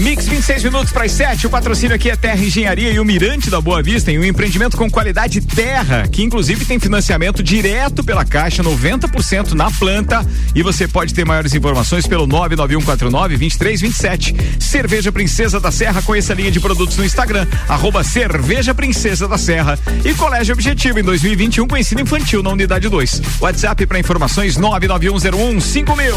Mix 26 minutos para as 7. O patrocínio aqui é Terra Engenharia e o Mirante da Boa Vista em um empreendimento com qualidade terra, que inclusive tem financiamento direto pela Caixa, 90% na planta. E você pode ter maiores informações pelo 99149-2327. Cerveja Princesa da Serra, conheça a linha de produtos no Instagram, arroba Cerveja Princesa da Serra. E Colégio Objetivo em 2021 com ensino infantil na unidade 2. WhatsApp para informações 99101 5000.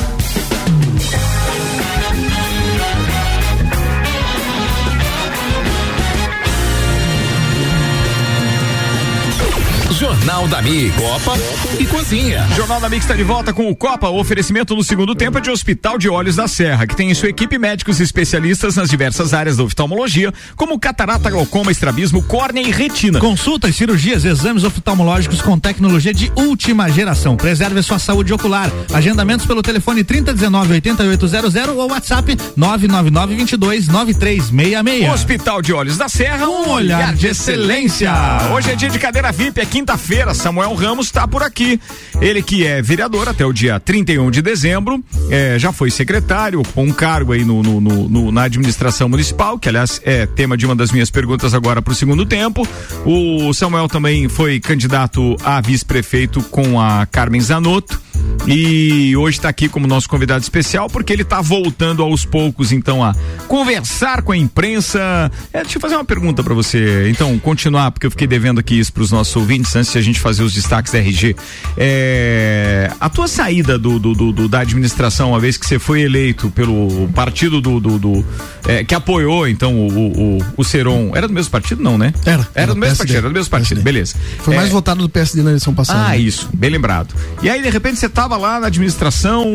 Jornal da Mi, Copa e Cozinha. Jornal da Mix está de volta com o Copa. O oferecimento no segundo tempo é de Hospital de Olhos da Serra, que tem em sua equipe médicos especialistas nas diversas áreas da oftalmologia, como catarata, glaucoma, estrabismo, córnea e retina. Consultas, cirurgias, exames oftalmológicos com tecnologia de última geração. Preserve a sua saúde ocular. Agendamentos pelo telefone 3019 8800 ou WhatsApp 999 22 9366. Hospital de Olhos da Serra, Um olhar de excelência. Hoje é dia de cadeira VIP, é quinta-feira. Samuel Ramos está por aqui. Ele que é vereador até o dia 31 de dezembro, é, já foi secretário, ocupou um cargo aí no, no- no- no- na administração municipal, que aliás é tema de uma das minhas perguntas agora para o segundo tempo. O Samuel também foi candidato a vice-prefeito com a Carmen Zanotto. E hoje está aqui como nosso convidado especial porque ele está voltando aos poucos então a conversar com a imprensa. É, deixa eu fazer uma pergunta para você, então continuar porque eu fiquei devendo aqui isso para os nossos ouvintes antes de a gente fazer os destaques da RG. É, a tua saída do, do, do, da administração, uma vez que você foi eleito pelo partido do, é, que apoiou então o, o, o Seron, era do mesmo partido não, né? Era. Era do mesmo partido, era do mesmo partido, beleza. Foi mais É, votado do PSD na eleição passada. ah, isso, bem lembrado. E aí, de repente, você estava lá na administração,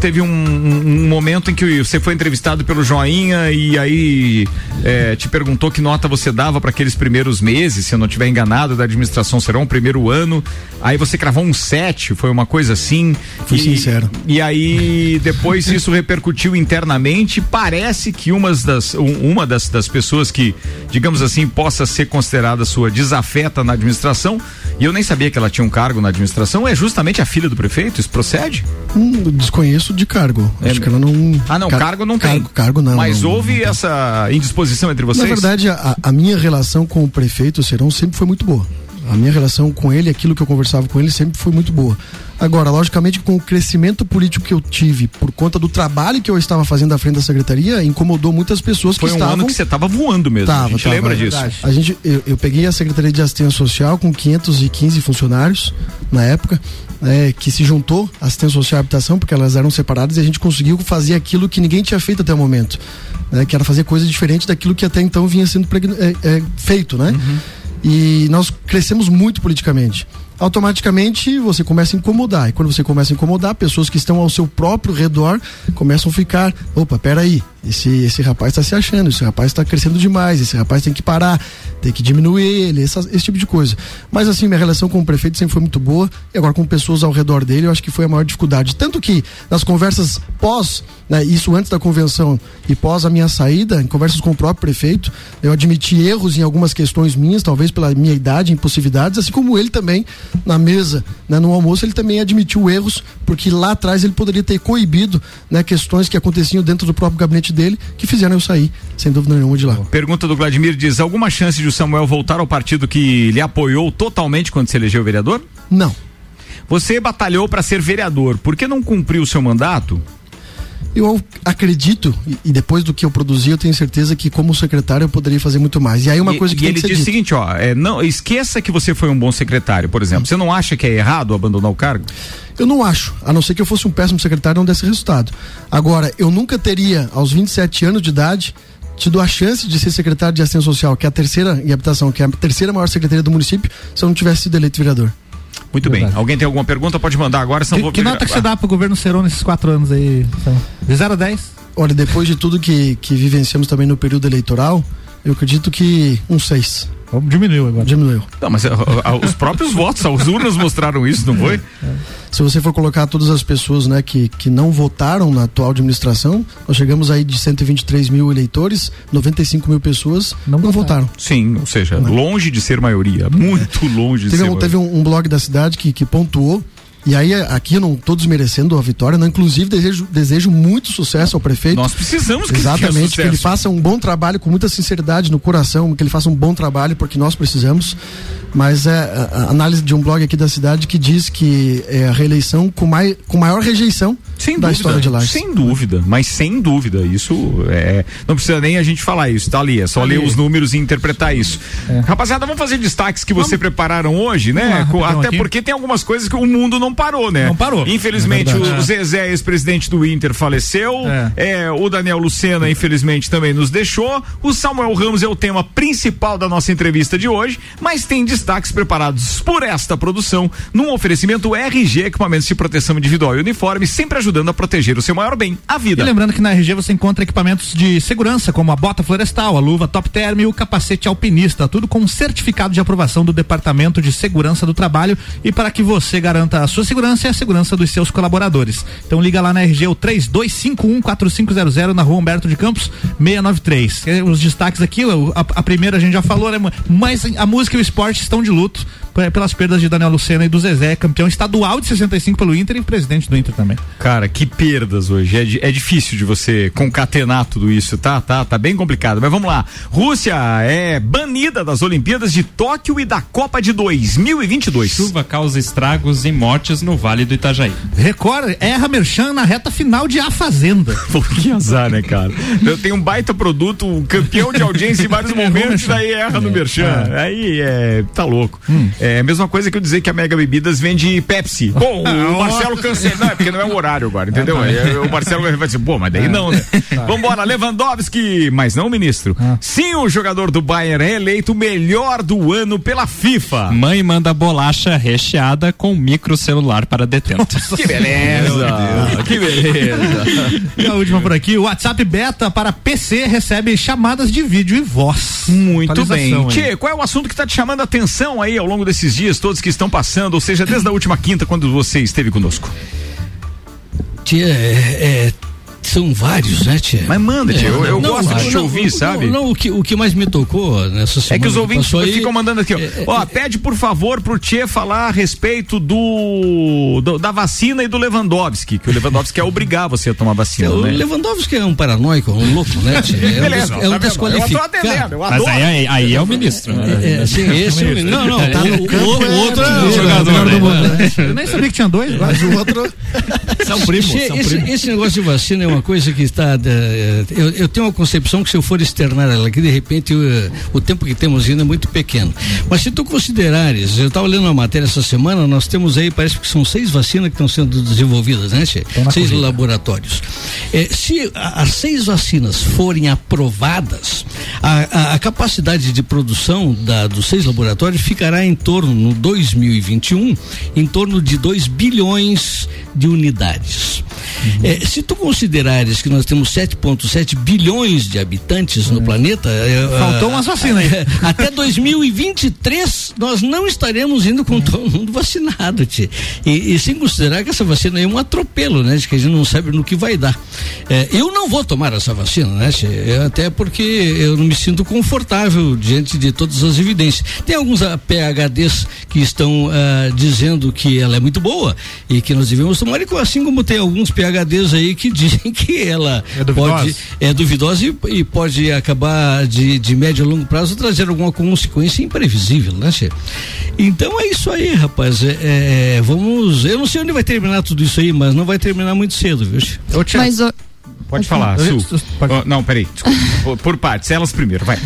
teve um, um- um momento em que você foi entrevistado pelo Joinha e aí é, te perguntou que nota você dava para aqueles primeiros meses, se eu não estiver enganado, da administração serão o primeiro ano. Aí você cravou um 7, foi uma coisa assim. Fui e, sincero. E aí, depois isso repercutiu internamente. Parece que umas das, um- uma das, das pessoas que, digamos assim, possa ser considerada sua desafeta na administração, e eu nem sabia que ela tinha um cargo na administração, é justamente a filha do prefeito? Isso procede? Hum, desconheço de cargo. Acho que ela não. Ah, não, Car- cargo não tem. Cargo, cargo não. Mas não, houve essa indisposição entre vocês? Na verdade, a, a minha relação com o prefeito Serão sempre foi muito boa. A minha relação com ele, aquilo que eu conversava com ele, sempre foi muito boa. Agora, logicamente, com o crescimento político que eu tive por conta do trabalho que eu estava fazendo à frente da secretaria, incomodou muitas pessoas Foi que um estavam. ano que você estava voando mesmo. Tava, a gente tava, lembra é disso. A gente, eu, eu peguei a Secretaria de Assistência Social com 515 funcionários na época, né, que se juntou à Assistência Social e Habitação, porque elas eram separadas, e a gente conseguiu fazer aquilo que ninguém tinha feito até o momento, né, que era fazer coisas diferentes daquilo que até então vinha sendo é, é, feito, né? E nós crescemos muito politicamente. Automaticamente você começa a incomodar. E quando você começa a incomodar, pessoas que estão ao seu próprio redor começam a ficar: opa, peraí, esse, esse rapaz está se achando, esse rapaz está crescendo demais, esse rapaz tem que parar, tem que diminuir ele, essa- esse tipo de coisa. Mas assim, minha relação com o prefeito sempre foi muito boa, e agora com pessoas ao redor dele, eu acho que foi a maior dificuldade. Tanto que nas conversas pós, né, isso antes da convenção e pós a minha saída, em conversas com o próprio prefeito, eu admiti erros em algumas questões minhas, talvez pela minha idade, impossibilidades, assim como ele também, na mesa, né, no almoço, ele também admitiu erros, porque lá atrás ele poderia ter coibido né, questões que aconteciam dentro do próprio gabinete dele, que fizeram eu sair, sem dúvida nenhuma, de lá. Pergunta do Vladimir diz: alguma chance de o Samuel voltar ao partido que lhe apoiou totalmente quando se elegeu vereador? Não. Você batalhou para ser vereador, por que não cumpriu o seu mandato? Eu acredito, e- depois do que eu produzi, eu tenho certeza que como secretário eu poderia fazer muito mais. E aí uma e, coisa que e ele diz o seguinte, ó, é, não esqueça que você foi um bom secretário, por exemplo. Você não acha que é errado abandonar o cargo? Eu não acho, a não ser que eu fosse um péssimo secretário e não desse resultado. Agora, eu nunca teria, aos 27 anos de idade, tido a chance de ser secretário de assistência social, que é a terceira em habitação, que é a terceira maior secretaria do município, se eu não tivesse sido eleito vereador. Muito bem. Alguém tem alguma pergunta? Pode mandar agora, senão Que, vou que nota que você dá pro governo Serão nesses quatro anos aí? De 0 a 10? Olha, depois de tudo que, que vivenciamos também no período eleitoral, eu acredito que um 6. Diminuiu agora. Diminuiu. Não, mas ah, ah, os próprios votos, as urnas mostraram isso, não foi? Se você for colocar todas as pessoas né, que, que não votaram na atual administração, nós chegamos aí de 123 mil eleitores, 95 mil pessoas não, votaram. Sim, ou seja, longe de ser maioria, muito longe de Teve, ser um, teve um, um blog da cidade que, que pontuou. E aí, aqui eu não estou desmerecendo a vitória, não. Inclusive, desejo, desejo muito sucesso ao prefeito. Nós precisamos que Exatamente, que ele faça um bom trabalho com muita sinceridade no coração, que ele faça um bom trabalho, porque nós precisamos. Mas é a análise de um blog aqui da cidade que diz que é a reeleição com, mai, com maior rejeição Sem da dúvida, história de Lages. Sem dúvida, mas sem dúvida, isso é. Não precisa nem a gente falar isso, tá ali. É só Tá ler ali. os números e interpretar isso. Rapaziada, vamos fazer destaques que você prepararam hoje, né? Vamos lá, Até aqui. porque tem algumas coisas que o mundo não parou, né? Não parou. Infelizmente, É o. Zezé, ex-presidente do Inter, faleceu. É, o Daniel Lucena, infelizmente, também nos deixou. O Samuel Ramos é o tema principal da nossa entrevista de hoje, mas tem destaques preparados por esta produção num oferecimento RG Equipamentos de Proteção Individual e Uniforme, sempre ajudando a proteger o seu maior bem, a E vida. lembrando que na RG você encontra equipamentos de segurança, como a bota florestal, a luva top term e o capacete alpinista, tudo com certificado de aprovação do Departamento de Segurança do Trabalho e para que você garanta a sua segurança e a segurança dos seus colaboradores. Então liga lá na RG o 32514500 na Rua Humberto de Campos 693. É, Os destaques aqui, a, a primeira a gente já falou, né? Mas a música e o esporte estão de luto pelas perdas de Daniel Lucena e do Zezé, campeão estadual de 65 pelo Inter e presidente do Inter também. Cara, que perdas hoje. É, é difícil de você concatenar tudo isso, tá? Tá, tá bem complicado. Mas vamos lá. Rússia é banida das Olimpíadas de Tóquio e da Copa de 2022. Chuva causa estragos e mortes no Vale do Itajaí. Record erra Merchan na reta final de A Fazenda. Pô, que azar, né, cara? Eu tenho um baita produto, um campeão de audiência em vários momentos, daí erra no Merchan. Aí é. tá louco. É a mesma coisa que eu dizer que a Mega Bebidas vende Pepsi. Bom, o Marcelo cancela. Não, é porque não é o horário agora, entendeu? Aí o Marcelo vai dizer, pô, mas daí não, né? Vambora, Lewandowski, mas não, ministro. Sim, o jogador do Bayern é eleito melhor do ano pela FIFA. Mãe manda bolacha recheada com microcelular para detentos. Que beleza! Que beleza! E a última por aqui, o WhatsApp beta para PC recebe chamadas de vídeo e voz. Muito bem. Tchê, qual é o assunto que está te chamando a atenção aí ao longo desses dias todos que estão passando, ou seja, desde a última quinta, quando você esteve conosco? Tia, é, é, são vários, né, Tia? Mas manda, tia, eu- eu gosto de te ouvir, sabe? Não, não, o, que, o que mais me tocou nessa semana. É que os ouvintes aí- ficam mandando aqui, ó. Ó, pede por favor pro Tchê falar a respeito do, do- da vacina e do Lewandowski, que o Lewandowski quer obrigar você a tomar vacina, O né? Lewandowski é um paranoico, um louco, né? tia? É um, Beleza, des- é um tá desqualificado. Eu tô atendendo, eu Mas adoro. aí, aí é o ministro. né? É, é, sim, esse é o- não, não, Tá no o, campo, o- é outro é jogador. melhor do mundo? Eu nem sabia que tinha dois. Mas o outro. São primos. esse negócio de vacina é uma coisa que está. eh, eu, eu tenho uma concepção que se eu for externar ela, que de repente eh, o tempo que temos ainda é muito pequeno. Mas se tu considerares, eu estava lendo uma matéria essa semana, nós temos aí, parece que são seis vacinas que estão sendo desenvolvidas, né, Che? na Seis corrida. laboratórios. Eh, se a- as seis vacinas forem aprovadas, a, a- a capacidade de produção da, dos seis laboratórios ficará em torno, no 2021, em torno de 2 bilhões de unidades. Eh, se tu considerares que nós temos 7,7 bilhões de habitantes no planeta. eh, Faltou ah, umas vacinas aí. Até 2023 nós não estaremos indo com todo mundo vacinado, tchê. E, e sem considerar que essa vacina é um atropelo, né? De que a gente não sabe no que vai dar. Eh, eu não vou tomar essa vacina, né? Eh, Até porque eu não me sinto confortável diante de todas as evidências. Tem alguns ah, PHDs que estão ah, dizendo que ela é muito boa e que nós devemos tomar, e assim como tem alguns PHDs aí que dizem que ela É duvidosa. pode é duvidosa e, e pode acabar de, de médio a longo prazo trazer alguma consequência imprevisível, né, Che? Então é isso aí, rapaz. É, é, vamos. Eu não sei onde vai terminar tudo isso aí, mas não vai terminar muito cedo, viu? Che? Mas Pode falar, Eu- Su. Ó, não, peraí, desculpa. Por- partes, elas primeiro, vai.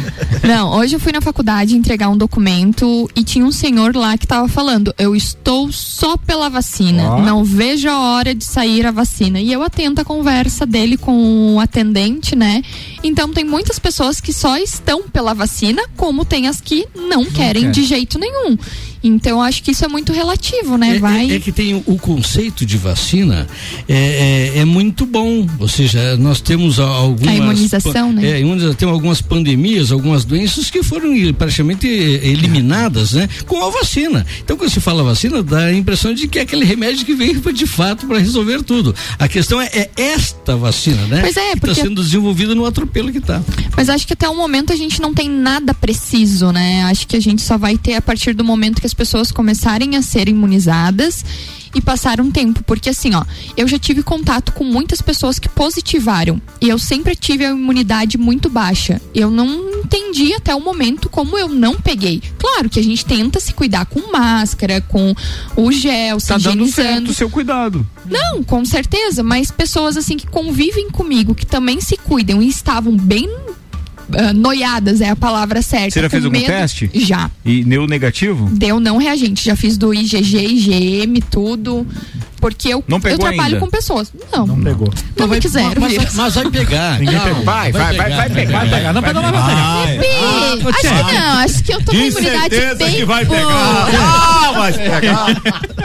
Não, hoje eu fui na faculdade entregar um documento e tinha um senhor lá que tava falando: eu estou só pela vacina, Ó. não vejo a hora de sair a vacina. E eu atento a conversa dele com o atendente, né? Então tem muitas pessoas que só estão pela vacina, como tem as que não, querem querem. de jeito nenhum. Então acho que isso é muito relativo, né? É, Vai. é- é que tem o, o conceito de vacina é, é, é muito bom. Ou seja, nós temos algumas. A imunização, né? É, imuniza- tem algumas pandemias, algumas doenças que foram praticamente eliminadas, né? Com a vacina. Então, quando se fala vacina, dá a impressão de que é aquele remédio que veio de fato para resolver tudo. A questão é, é esta vacina, né? Pois é, está porque- sendo desenvolvida no atropelo que tá. Mas acho que até o momento a gente não tem nada preciso, né? Acho que a gente só vai ter a partir do momento que as pessoas começarem a ser imunizadas e passar um tempo, porque assim, ó, eu já tive contato com muitas pessoas que positivaram e eu sempre tive a imunidade muito baixa. Eu não entendi até o momento como eu não peguei. Claro que a gente tenta se cuidar com máscara, com o gel, se Tá dando certo o seu cuidado. Não, com certeza, mas pessoas assim que convivem comigo, que também se cuidam e estavam bem ah, noiadas, é a palavra certa. Você já fez algum medo- teste? Já. E deu negativo? Deu não reagente. Já fiz do IgG, IgM, tudo. Porque eu, Não pegou eu trabalho ainda? com pessoas. Não. Não pegou. Não quiseram. Mas, mas vai pegar. Ninguém calma, pegou. Vai, vai, vai, vai pegar. Vai pegar. Não pegou, mas vai pegar. Fih, acho que não. Acho que eu tô com a imunidade bem boa. Ah, vai pegar.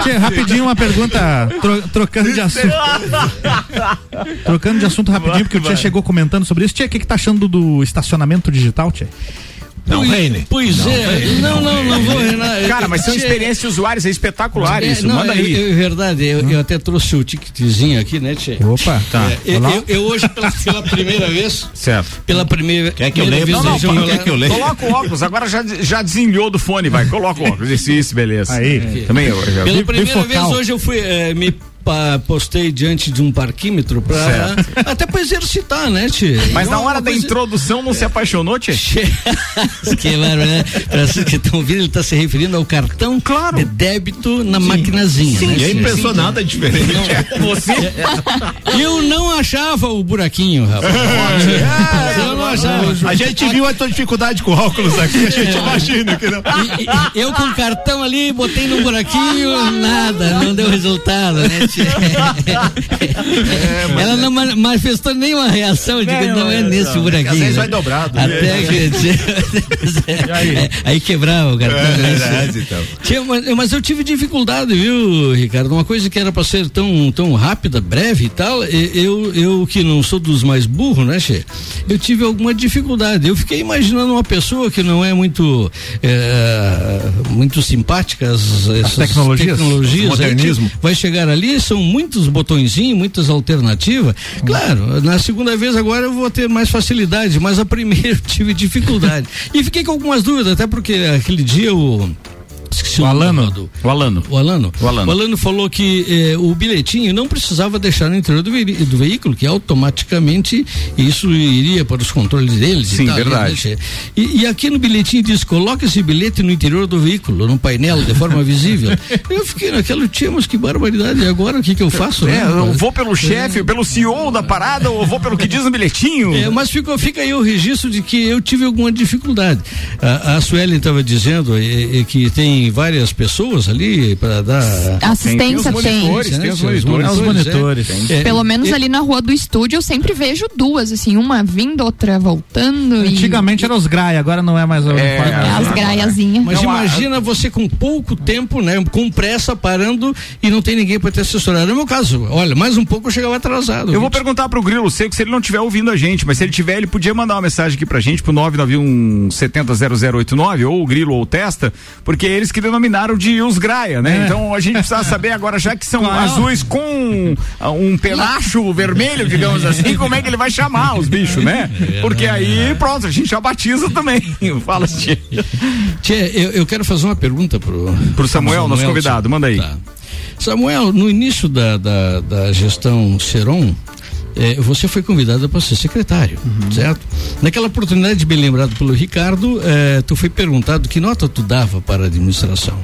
Tchê, rapidinho uma pergunta, tro- trocando de assunto. trocando de assunto rapidinho, porque o Tchê chegou comentando sobre isso. Tchê, o que, que tá achando do estacionamento digital, Tchê? Não, pois, Reine. Pois Não, é. Reine. Não, não, não vou, Renato. Cara, mas são experiências de usuários espetaculares, é, isso. não, Manda é, aí. É, verdade, eu, eu até trouxe o ticketzinho aqui, né, Tchê? Opa, tá. É, eu, eu- eu hoje, pela, pela primeira vez, Certo. pela primeira, Quer que eu leia? vez Não, não, vou quer lá- que eu leia? Coloca o óculos, agora já, já desenhou do fone, vai. Coloca o óculos. Isso, isso, beleza. Aí. Também eu. já- Pela primeira vez hoje eu fui, eh, me postei diante de um parquímetro pra, até pra exercitar, né, Tchê? Mas na Então, hora da coisa- introdução não se apaixonou, Tchê? que bárbaro, né? Pra vocês que estão ouvindo, ele está se referindo ao cartão de débito na maquinazinha. Sim, né, ninguém Tchê? pensou nada diferente. Você? Eu não achava o buraquinho, rapaz. eu não achava. A gente viu a tua dificuldade com óculos aqui, a gente imagina que não. E- eu com o cartão ali, botei no buraquinho, nada, não deu resultado, né, tia? Ela não ma- manifestou nenhuma reação, eu digo, Não, não, é não, nesse buraquinho. às vezes né? vai dobrado. Até que. aí? aí quebrava o cartão. É né? verdade, então. Mas, mas eu tive dificuldade, viu, Ricardo? Uma coisa que era pra ser tão, tão rápida, breve e tal, eu, eu que não sou dos mais burros, né, Che? Eu tive alguma dificuldade. Eu fiquei imaginando uma pessoa que não é muito é, muito simpática às essas tecnologias, tecnologias modernismo. vai chegar ali, são muitos botõezinhos, muitas alternativas. Claro, na segunda vez agora eu vou ter mais facilidade, mas a primeira eu tive dificuldade. E fiquei com algumas dúvidas, até porque aquele dia o Esqueci o Alano. O Alano. O Alano. O Alano. O Alano falou que eh, o bilhetinho não precisava deixar no interior do, vei- do veículo, que automaticamente isso iria para os controles deles. Sim, e tal, verdade. E, e aqui no bilhetinho diz: coloque esse bilhete no interior do veículo, no painel, de forma visível. eu fiquei naquela, tinha, mas que barbaridade. E agora o que, que eu faço? É, né? eu vou pelo chefe, pelo CEO da parada ou vou pelo que diz no bilhetinho? É, mas ficou, fica aí o registro de que eu tive alguma dificuldade. A, a Suelen estava dizendo eh, eh, que tem várias pessoas ali para dar Assistência tem. monitores, Tem né, os monitores, os monitores. É, Pelo menos e- ali na rua do estúdio eu sempre vejo duas, assim, uma vindo, outra voltando. e- Antigamente era os Graia, agora não é mais o É, as graiazinhas. Mas Não, a- imagina você com pouco tempo, né? Com pressa, parando e não tem ninguém para te assessorar. No meu caso, olha, mais um pouco eu chegava atrasado. Eu vou perguntar pro Grilo Seco se ele não estiver ouvindo a gente, mas se ele tiver, ele podia mandar uma mensagem aqui pra gente pro 991 700089 ou o Grilo ou o Testa, porque é eles que denominaram de os Graia, né? É. Então a gente precisa saber agora, já que são é? azuis com ah, um penacho vermelho, digamos assim, como é que ele vai chamar os bichos, né? Porque aí, pronto, a gente já batiza também. Fala, tia. Tia, eu, eu quero fazer uma pergunta pro, Pro Samuel, nosso convidado, manda aí. Tá. Samuel, no início da, da, da gestão Seron, eh, você foi convidada para ser secretário, Uhum. certo? Naquela oportunidade, bem lembrado pelo Ricardo, eh, tu foi perguntado que nota tu dava para a administração.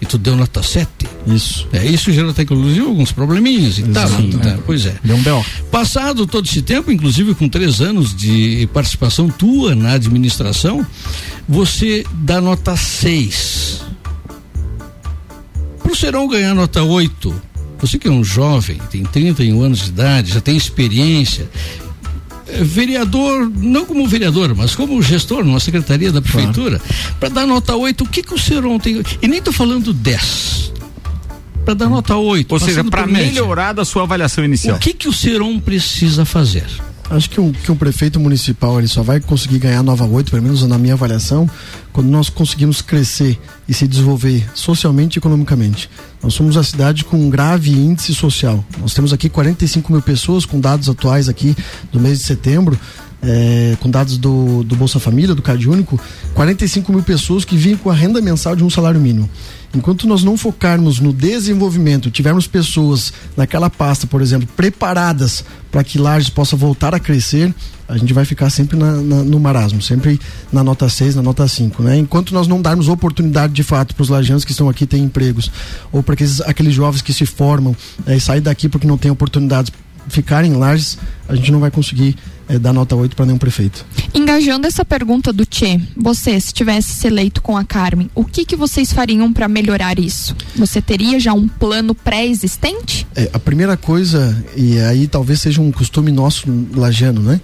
E tu deu nota 7. Uhum. Isso. É, isso gerou até inclusive alguns probleminhas e tal. Tá, é. Pois é. Deu um B.O. Passado todo esse tempo, inclusive com três anos de participação tua na administração, você dá nota 6. Para o Serão ganhar nota 8, você que é um jovem, tem 31 anos de idade, já tem experiência, é, vereador, não como vereador, mas como gestor numa secretaria da prefeitura, para dar nota 8, o que, que o Serão tem. E nem estou falando 10. Para dar nota 8. Ou seja, para melhorar da sua avaliação inicial. O que, que o Seron precisa fazer? Acho que um, que um prefeito municipal ele só vai conseguir ganhar nova 8, pelo menos na minha avaliação, quando nós conseguimos crescer e se desenvolver socialmente e economicamente. Nós somos a cidade com um grave índice social. Nós temos aqui 45 mil pessoas com dados atuais aqui do mês de setembro. é, com dados do, do Bolsa Família, do Cade Único, 45 mil pessoas que vivem com a renda mensal de um salário mínimo. Enquanto nós não focarmos no desenvolvimento, tivermos pessoas naquela pasta, por exemplo, preparadas para que Lages possa voltar a crescer, a gente vai ficar sempre na- na- no marasmo, sempre na nota 6, na nota 5. Né? Enquanto nós não darmos oportunidade de fato para os lajanos que estão aqui terem empregos, ou para aqueles, aqueles jovens que se formam eh, e saem daqui porque não têm oportunidades, ficarem em Lages, a gente não vai conseguir eh, dar nota 8 para nenhum prefeito. Engajando essa pergunta do Tchê, você, se tivesse se eleito com a Carmen, o que, que vocês fariam para melhorar isso? Você teria já um plano pré-existente? É, a primeira coisa, e aí talvez seja um costume nosso lajano, né?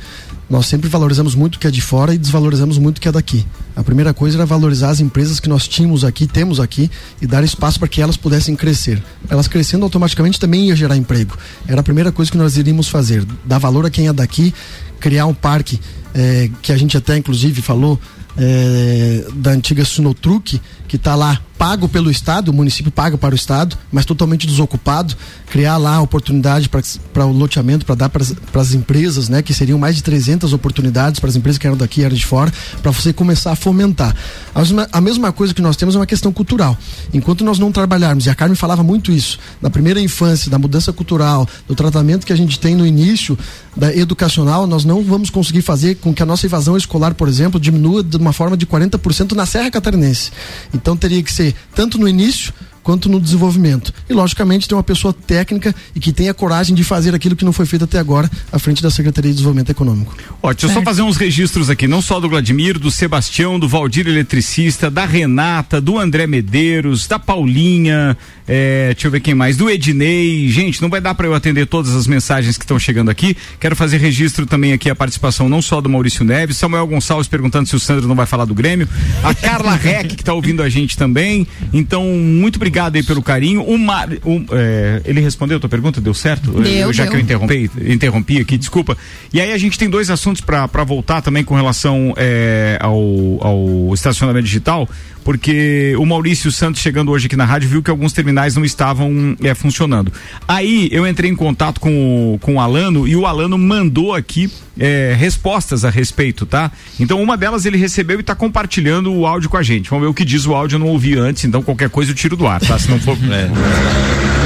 Nós sempre valorizamos muito o que é de fora e desvalorizamos muito o que é daqui. A primeira coisa era valorizar as empresas que nós tínhamos aqui, temos aqui, e dar espaço para que elas pudessem crescer. Elas crescendo automaticamente também ia gerar emprego. Era a primeira coisa que nós iríamos fazer. Dar valor a quem é daqui, criar um parque, eh, que a gente até inclusive falou é, da antiga Sinotruc, que está lá pago pelo Estado, o município paga para o Estado, mas totalmente desocupado, criar lá oportunidade para o loteamento, para dar para as empresas, né, que seriam mais de 300 oportunidades para as empresas que eram daqui e eram de fora, para você começar a fomentar. A mesma, a mesma coisa que nós temos é uma questão cultural. Enquanto nós não trabalharmos, e a Carmen falava muito isso, na primeira infância, da mudança cultural, do tratamento que a gente tem no início da educacional, nós não vamos conseguir fazer com que a nossa evasão escolar, por exemplo, diminua de uma forma de 40% na Serra Catarinense. Então teria que ser tanto no início quanto no desenvolvimento. E, logicamente, ter uma pessoa técnica e que tenha coragem de fazer aquilo que não foi feito até agora à frente da Secretaria de Desenvolvimento Econômico. Ó, deixa eu só fazer uns registros aqui, não só do Vladimir, do Sebastião, do Valdir Eletricista, da Renata, do André Medeiros, da Paulinha, é, deixa eu ver quem mais, do Ednei. Gente, não vai dar para eu atender todas as mensagens que estão chegando aqui. Quero fazer registro também aqui a participação não só do Maurício Neves, Samuel Gonçalves perguntando se o Sandro não vai falar do Grêmio, a Carla Reck que está ouvindo a gente também. Então, muito obrigado aí pelo carinho. O Mar, o, é, ele respondeu a tua pergunta? Deu certo? Deu, eu, já deu. que eu interrompi, interrompi aqui, desculpa. E aí a gente tem dois assuntos para voltar também com relação é, ao, ao estacionamento digital, porque o Maurício Santos chegando hoje aqui na rádio viu que alguns terminais não estavam é, funcionando. Aí eu entrei em contato com o, com o Alano e o Alano mandou aqui é, respostas a respeito, tá? Então uma delas ele recebeu e está compartilhando o áudio com a gente. Vamos ver o que diz o áudio, eu não ouvi antes, então qualquer coisa eu tiro do ar, tá? Se não for.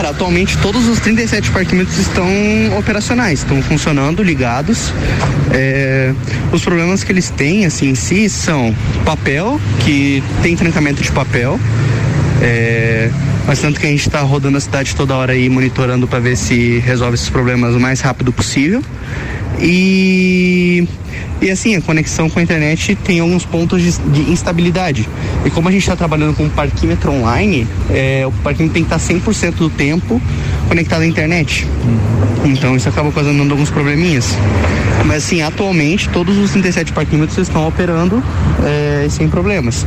Cara, atualmente todos os 37 parquímetros estão operacionais, estão funcionando, ligados. É, os problemas que eles têm, assim, em si, são papel, que tem trancamento de papel. É, mas tanto que a gente está rodando a cidade toda hora aí, monitorando para ver se resolve esses problemas o mais rápido possível. E, e assim, a conexão com a internet tem alguns pontos de, de instabilidade. E como a gente está trabalhando com um parquímetro online, é, o parquímetro tem que estar 100% do tempo conectado à internet. Então isso acaba causando alguns probleminhas. Mas assim, atualmente todos os 37 parquímetros estão operando é, sem problemas.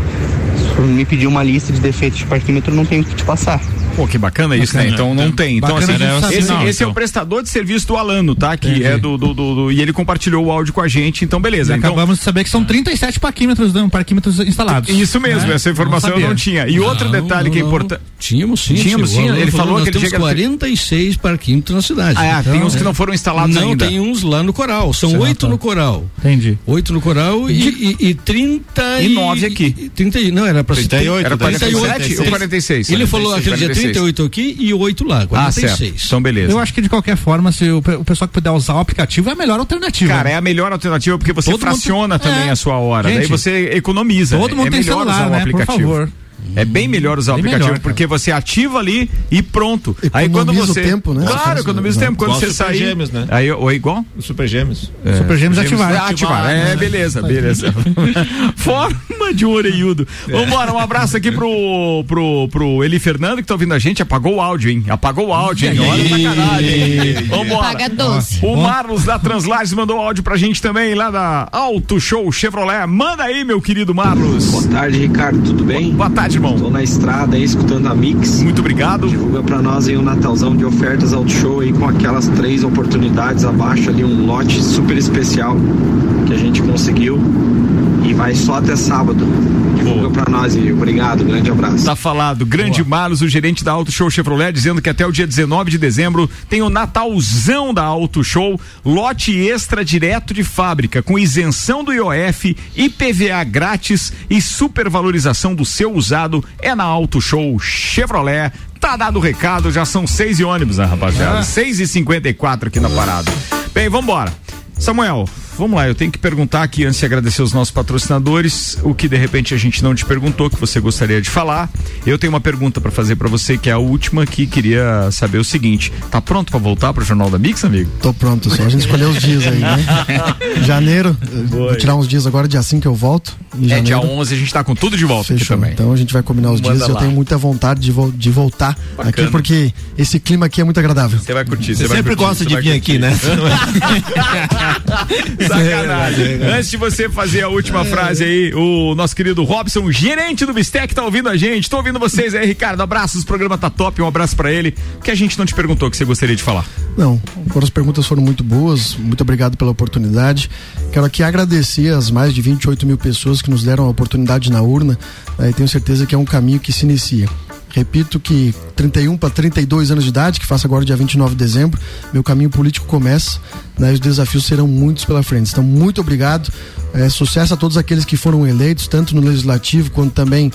Me pedir uma lista de defeitos de parquímetro, não tenho que te passar. Pô, que bacana isso, né? Então não tem. Então, assim, esse, Não, esse é então. o prestador de serviço do Alano, tá? Que é do, do, do- do- E ele compartilhou o áudio com a gente, então beleza. E Então, acabamos de saber que são 37 parquímetros, né, parquímetros instalados. Isso mesmo, né? essa informação eu sabia. não tinha. E outro detalhe que é importante. Tínhamos sim. Tínhamos sim, ele falou nós que ele temos chega a ter- 46 parquímetros na cidade. Ah, tem uns que não foram instalados não, ainda. tem uns lá no coral. São oito não tá. no coral. Entendi. Oito no coral e, e, e 30 E nove aqui. e 30, e- não, era para 38, Era 47 ou 46? Ele falou aquele dia 46. 38 aqui e 8 lá, Ah, 46. certo. Então beleza. Eu acho que de qualquer forma, se o, o pessoal que puder usar o aplicativo é a melhor alternativa. Cara, é a melhor alternativa porque você Todo mundo- fraciona também É. a sua hora. Gente, daí você economiza. todo mundo é tem melhor celular, usar o né? Por aplicativo. favor. É bem melhor usar o Bem aplicativo melhor, porque você ativa ali e pronto. Aí quando Economiza você. o tempo, né? Claro, economiza o tempo. Quando Igual você Super sair. Gêmeos, né? Aí, ou igual? Os Super Gêmeos. É, Super Gêmeos ativar. Ativar, é, beleza, beleza. Forma de um orelhudo. Vambora, um abraço aqui pro, pro, pro Eli Fernando que tá ouvindo a gente. Apagou o áudio, hein? Apagou o áudio, hein? Olha pra caralho. hein? Vambora. Paga doce. O Marlos da Translages mandou áudio pra gente também, lá da Auto Show Chevrolet. Manda aí, meu querido Marlos. Boa tarde, Ricardo, tudo bem? Boa tarde, irmão. Tô na estrada aí escutando a Mix. Muito obrigado. Divulga pra nós aí um Natalzão de ofertas Auto Show aí com aquelas três oportunidades abaixo ali, um lote super especial que a gente conseguiu e vai só até sábado. Divulga pra nós aí. Obrigado, grande abraço. Tá falado, grande Marlos, o gerente da Auto Show Chevrolet, dizendo que até o dia 19 de dezembro tem o Natalzão da Auto Show, lote extra direto de fábrica, com isenção do IOF, IPVA grátis e supervalorização do seu usado é na Auto Show Chevrolet. Tá dado o recado, já são seis e ônibus, né, rapaziada? Ah. Seis e cinquenta e quatro aqui na parada. Bem, vambora. Samuel, vamos lá, eu tenho que perguntar aqui antes de agradecer os nossos patrocinadores, o que de repente a gente não te perguntou que você gostaria de falar. Eu tenho uma pergunta pra fazer pra você que é a última que queria saber o seguinte: tá pronto pra voltar pro Jornal da Mix, amigo? Tô pronto, só a gente escolher os dias aí, né? Janeiro, eu vou tirar uns dias agora, dia 5 que eu volto. Em É dia janeiro. 11 a gente tá com tudo de volta aqui Fechou. também. Então a gente vai combinar os Manda dias. Eu lá. tenho muita vontade de, vo- de voltar Bacana. aqui, porque esse clima aqui é muito agradável. Você vai curtir, Você vai sempre curtir, gosta de vir curtir. aqui, né? Sacanagem. Antes de você fazer a última frase aí, o nosso querido Robson, gerente do Bistec, tá ouvindo a gente. Tô ouvindo vocês aí, Ricardo. Abraços, o programa tá top. Um abraço pra ele. Que a gente não te perguntou que você gostaria de falar. Não, as perguntas foram muito boas. Muito obrigado pela oportunidade. Quero aqui agradecer as mais de 28 mil pessoas que nos deram a oportunidade na urna. e tenho certeza que é um caminho que se inicia. Repito que 31 para 32 anos de idade, que faço agora dia 29 de dezembro, meu caminho político começa, né, os desafios serão muitos pela frente. Então, muito obrigado. É, sucesso a todos aqueles que foram eleitos, tanto no legislativo quanto também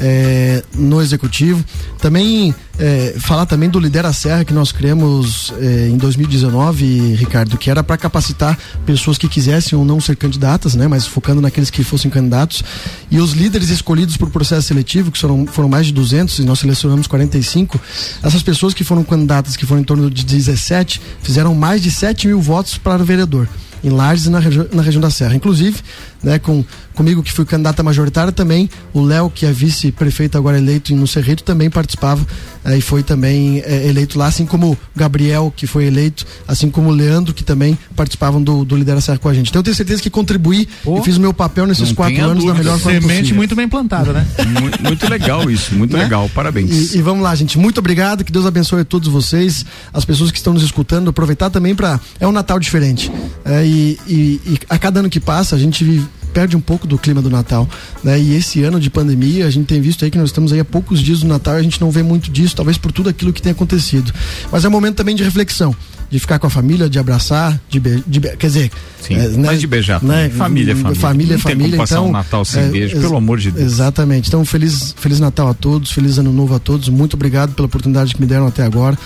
é, no executivo. Também é, falar também do Lidera Serra que nós criamos é, em 2019, Ricardo, que era para capacitar pessoas que quisessem ou não ser candidatas, né, mas focando naqueles que fossem candidatos. E os líderes escolhidos por processo seletivo, que foram, foram mais de 200 e nós selecionamos 45, essas pessoas que foram candidatas, que foram em torno de 17, fizeram mais de 7 mil votos para vereador em Lages e na, regi na região da Serra. Inclusive, né, com, comigo que fui candidata majoritária também, o Léo, que é vice-prefeito agora eleito no Cerrito, também participava eh, e foi também eh, eleito lá, assim como o Gabriel, que foi eleito, assim como o Leandro, que também participavam do, do Lidera Serra com a gente. Então eu tenho certeza que contribuí e fiz o meu papel nesses quatro anos da melhor forma Semente possível. muito bem plantada, né? Muito, muito legal isso, muito Né? legal. Parabéns. E, e vamos lá, gente. Muito obrigado. Que Deus abençoe a todos vocês, as pessoas que estão nos escutando. Aproveitar também para É um Natal diferente. É, e, e- e a cada ano que passa, a gente vive- perde um pouco do clima do Natal. Né? E esse ano de pandemia, a gente tem visto aí que nós estamos aí há poucos dias do Natal e a gente não vê muito disso, talvez por tudo aquilo que tem acontecido. Mas é um momento também de reflexão. De ficar com a família, de abraçar, de, be- de quer dizer, Sim, é, né? mas de beijar né? Família é família. Família é Não tem família. como passar então, um Natal sem beijo, ex- pelo amor de Deus. Exatamente. Então, feliz, feliz Natal a todos, feliz Ano Novo a todos. Muito obrigado pela oportunidade que me deram até agora.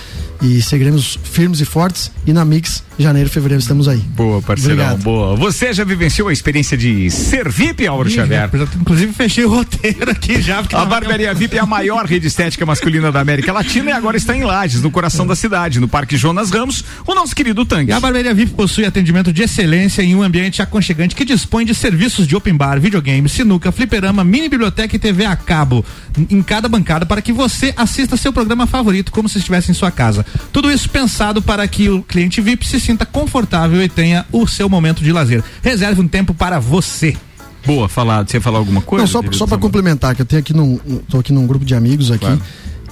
E seguiremos firmes e fortes. E na Mix, janeiro, fevereiro, estamos aí. Boa, parceirão, Obrigado. boa. Você já vivenciou a experiência de ser VIP, Álvaro Xavier? Inclusive, fechei o roteiro aqui já. A não- Barbearia VIP é a maior rede estética masculina da América Latina e agora está em Lages, no coração da cidade, no Parque Jonas Ramos, o nosso querido Tanque. A Barbearia VIP possui atendimento de excelência em um ambiente aconchegante que dispõe de serviços de open bar, videogame, sinuca, fliperama, mini biblioteca e TV a cabo em cada bancada para que você assista seu programa favorito como se estivesse em sua casa. Tudo isso pensado para que o cliente VIP se sinta confortável e tenha o seu momento de lazer. Reserve um tempo para você. Boa, falar, você ia falar alguma coisa? Não, só, só para complementar, que eu tenho aqui num. tô aqui num grupo de amigos aqui. Claro.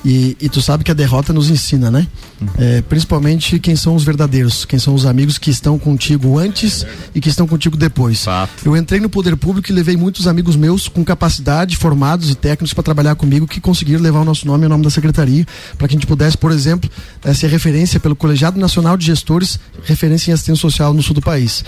E, e tu sabe que a derrota nos ensina, né? É, principalmente quem são os verdadeiros, quem são os amigos que estão contigo antes e que estão contigo depois. Eu entrei no poder público e levei muitos amigos meus com capacidade, formados e técnicos para trabalhar comigo que conseguiram levar o nosso nome e o nome da secretaria para que a gente pudesse, por exemplo, eh, ser referência pelo Colegiado Nacional de Gestores, referência em assistência social no sul do país.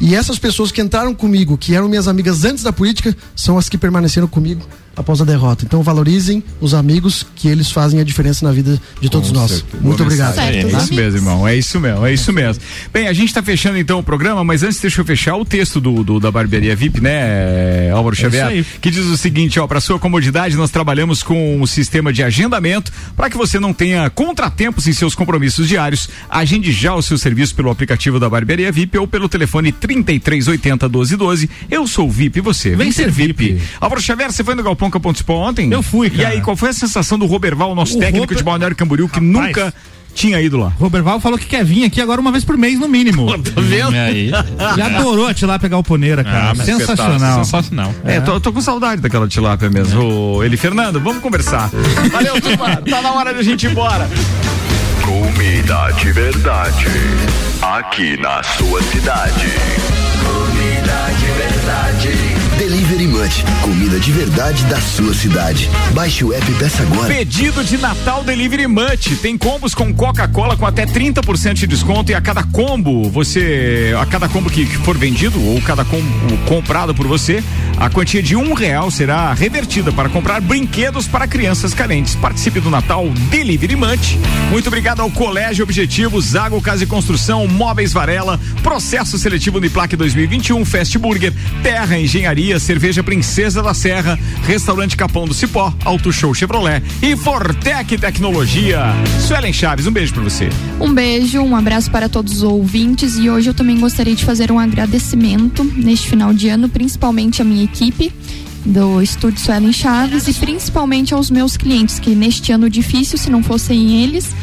E essas pessoas que entraram comigo, que eram minhas amigas antes da política, são as que permaneceram comigo após a derrota. Então valorizem os amigos que eles fazem a diferença na vida de todos Com nós. certeza. Muito Boa obrigado. mensagem. É isso mesmo, irmão. É isso mesmo, é isso mesmo. Bem, a gente está fechando então o programa, mas antes deixa eu fechar o texto do, do- da barbearia VIP, né, Álvaro É Xavier? aí. Que diz o seguinte, ó, para sua comodidade, nós trabalhamos com o sistema de agendamento para que você não tenha contratempos em seus compromissos diários. Agende já o seu serviço pelo aplicativo da barbearia VIP ou pelo telefone 3380 1212. Eu sou o VIP e você. Vem, ser VIP. Álvaro Xavier, você foi no Galpão ontem? Eu fui, E cara. aí, qual foi a sensação do Roberval, nosso O técnico Robert- de Balneário Camboriú, que nunca tinha ido lá? Roberval falou que quer vir aqui agora uma vez por mês, no mínimo. Tá vendo? E aí? Ele adorou te lá pegar o poneira, cara. Ah, Sensacional. Sensacional. É, tô, tô com saudade daquela tilápia mesmo. Ô, Ele, Fernando, vamos conversar. Valeu, turma. Tá na hora de a gente ir embora. Comida de verdade. Aqui na sua cidade. Comida de verdade. Delivery Munch, comida de verdade da sua cidade. Baixe o app peça agora. Pedido de Natal Delivery Munch. Tem combos com Coca-Cola com até 30% de desconto e a cada combo, você, a cada combo que for vendido ou cada combo comprado por você, a quantia de um real será revertida para comprar brinquedos para crianças carentes. Participe do Natal Delivery Munch. Muito obrigado ao Colégio Objetivo, Zago Casa e Construção, Móveis Varela, Processo Seletivo Uniplac 2021, Fast Burger, Terra Engenharia, Cerveja Princesa da Serra, Restaurante Capão do Cipó, Auto Show Chevrolet e Fortec Tecnologia. Suelen Chaves, um beijo pra você. Um beijo, um abraço para todos os ouvintes e hoje eu também gostaria de fazer um agradecimento neste final de ano, principalmente à minha equipe do Estúdio Suelen Chaves e principalmente aos meus clientes, que neste ano difícil, se não fossem eles,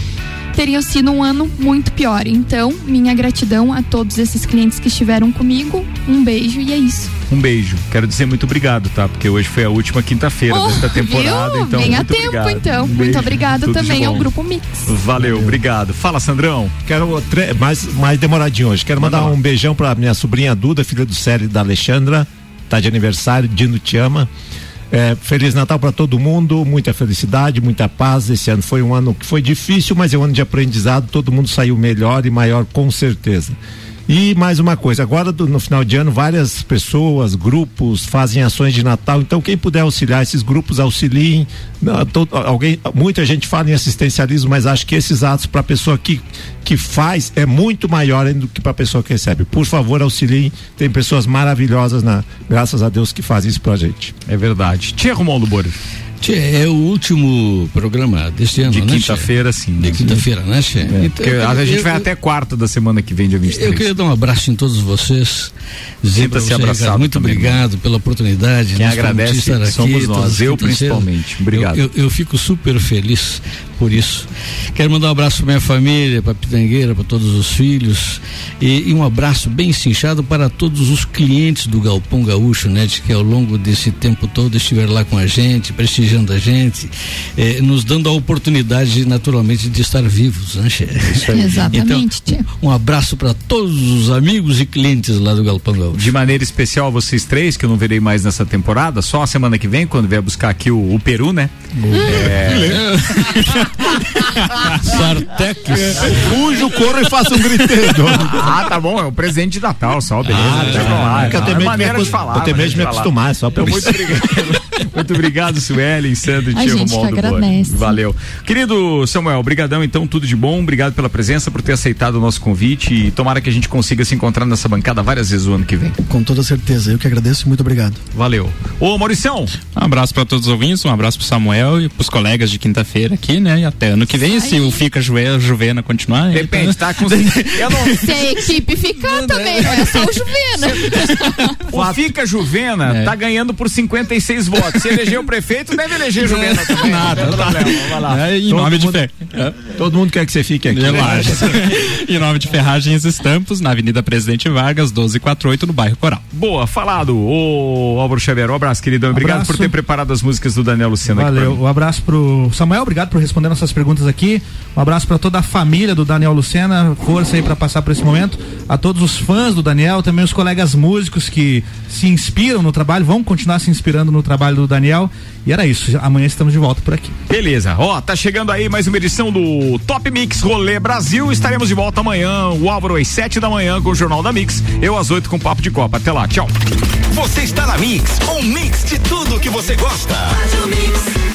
teria sido um ano muito pior. Então, minha gratidão a todos esses clientes que estiveram comigo. Um beijo e é isso. Um beijo. Quero dizer muito obrigado, tá? Porque hoje foi a última quinta-feira Oh, desta temporada, viu? então Bem a muito tempo, obrigado. então. Um Muito de também ao. Grupo Mix. Valeu, obrigado. Fala, Sandrão. Quero mais, mais demoradinho hoje. Quero mandar um beijão pra minha sobrinha Duda, filha do Célio e da Alexandra. Tá de aniversário, Dino te ama. É, Feliz Natal para todo mundo, muita felicidade, muita paz. Esse ano foi um ano que foi difícil, mas é um ano de aprendizado. Todo mundo saiu melhor e maior, com certeza. E mais uma coisa, agora do- no final de ano, várias pessoas, grupos fazem ações de Natal. Então, quem puder auxiliar, esses grupos auxiliem. Não, alguém, muita gente fala em assistencialismo, mas acho que esses atos para a pessoa que, que faz é muito maior do que para a pessoa que recebe. Por favor, auxiliem. Tem pessoas maravilhosas, na, graças a Deus, que fazem isso pra gente. É verdade. Tia Romualdo Bora. Tchê, é o último programa deste ano, De né, quinta-feira, sim. De quinta-feira, né, Tchê? É, Então, eu- a gente eu- vai eu- até quarta da semana que vem, dia 23. Eu queria dar um abraço em todos vocês. Sinta-se abraçado muito também, obrigado pela oportunidade. Quem agradece estar aqui somos nós, eu principalmente. Obrigado. Eu, fico super feliz por isso. Quero mandar um abraço para minha família, para Pitangueira, para todos os filhos e, e um abraço bem cinchado para todos os clientes do Galpão Gaúcho, né, que ao longo desse tempo todo estiveram lá com a gente, prestigiando a gente, eh, nos dando a oportunidade, naturalmente, de estar vivos, né, Che? Exatamente, tia. Então, um abraço para todos os amigos e clientes lá do Galpão Gaúcho. De maneira especial vocês três, que eu não verei mais nessa temporada, só a semana que vem, quando vier buscar aqui o, o Peru, né? É... Sartex. Fujo, corro e faço um griteiro. ah, tá bom, é o presente de Natal só, beleza. Ah, deixa tá. pra É eu é maneira me de falar. eu tenho medo de me acostumar, só Então, isso. Muito obrigado, muito obrigado Sueli, Sandro e A Tia gente que Romualdo agradece. Valeu. Querido Samuel, brigadão então, tudo de bom, obrigado pela presença, por ter aceitado o nosso convite e tomara que a gente consiga se encontrar nessa bancada várias vezes o ano que vem. Com toda certeza. Eu que agradeço e muito obrigado. Valeu. Ô, Mauricião. Um abraço para todos os ouvintes, um abraço pro Samuel e pros colegas de quinta-feira aqui, né? E até ano que vem, se o Fica Juvena, Juvena continuar. Depende, então- tá com. Eu não. Se a equipe ficar também, não é só o Juvena. O Fica Juvena É. tá ganhando por 56 votos. Se eleger o prefeito, deve eleger Juvena também. Nada, não tá. problema. Vai lá. É, em Todo nome de mundo- fé. Todo mundo quer que você fique aqui. Relaxa. em nome de Ferragens Estampos, na Avenida Presidente Vargas, 1248, no bairro Coral. Boa, falado. Ô, Álvaro Xavier, um abraço, queridão. Obrigado Abraço. por ter preparado as músicas do Daniel Luciano Valeu. Um abraço pro Samuel, obrigado por responder nossas perguntas aqui. Um abraço para toda a família do Daniel Lucena, força aí para passar por esse momento. A todos os fãs do Daniel, também os colegas músicos que se inspiram no trabalho, vão continuar se inspirando no trabalho do Daniel. E era isso. Amanhã estamos de volta por aqui. Beleza, ó, tá chegando aí mais uma edição do Top Mix Rolê Brasil. Estaremos de volta amanhã, o Álvaro às 7 da manhã com o Jornal da Mix. Eu às 8 com o Papo de Copa. Até lá, tchau. Você está na Mix, um mix de tudo que você gosta. Faz o mix.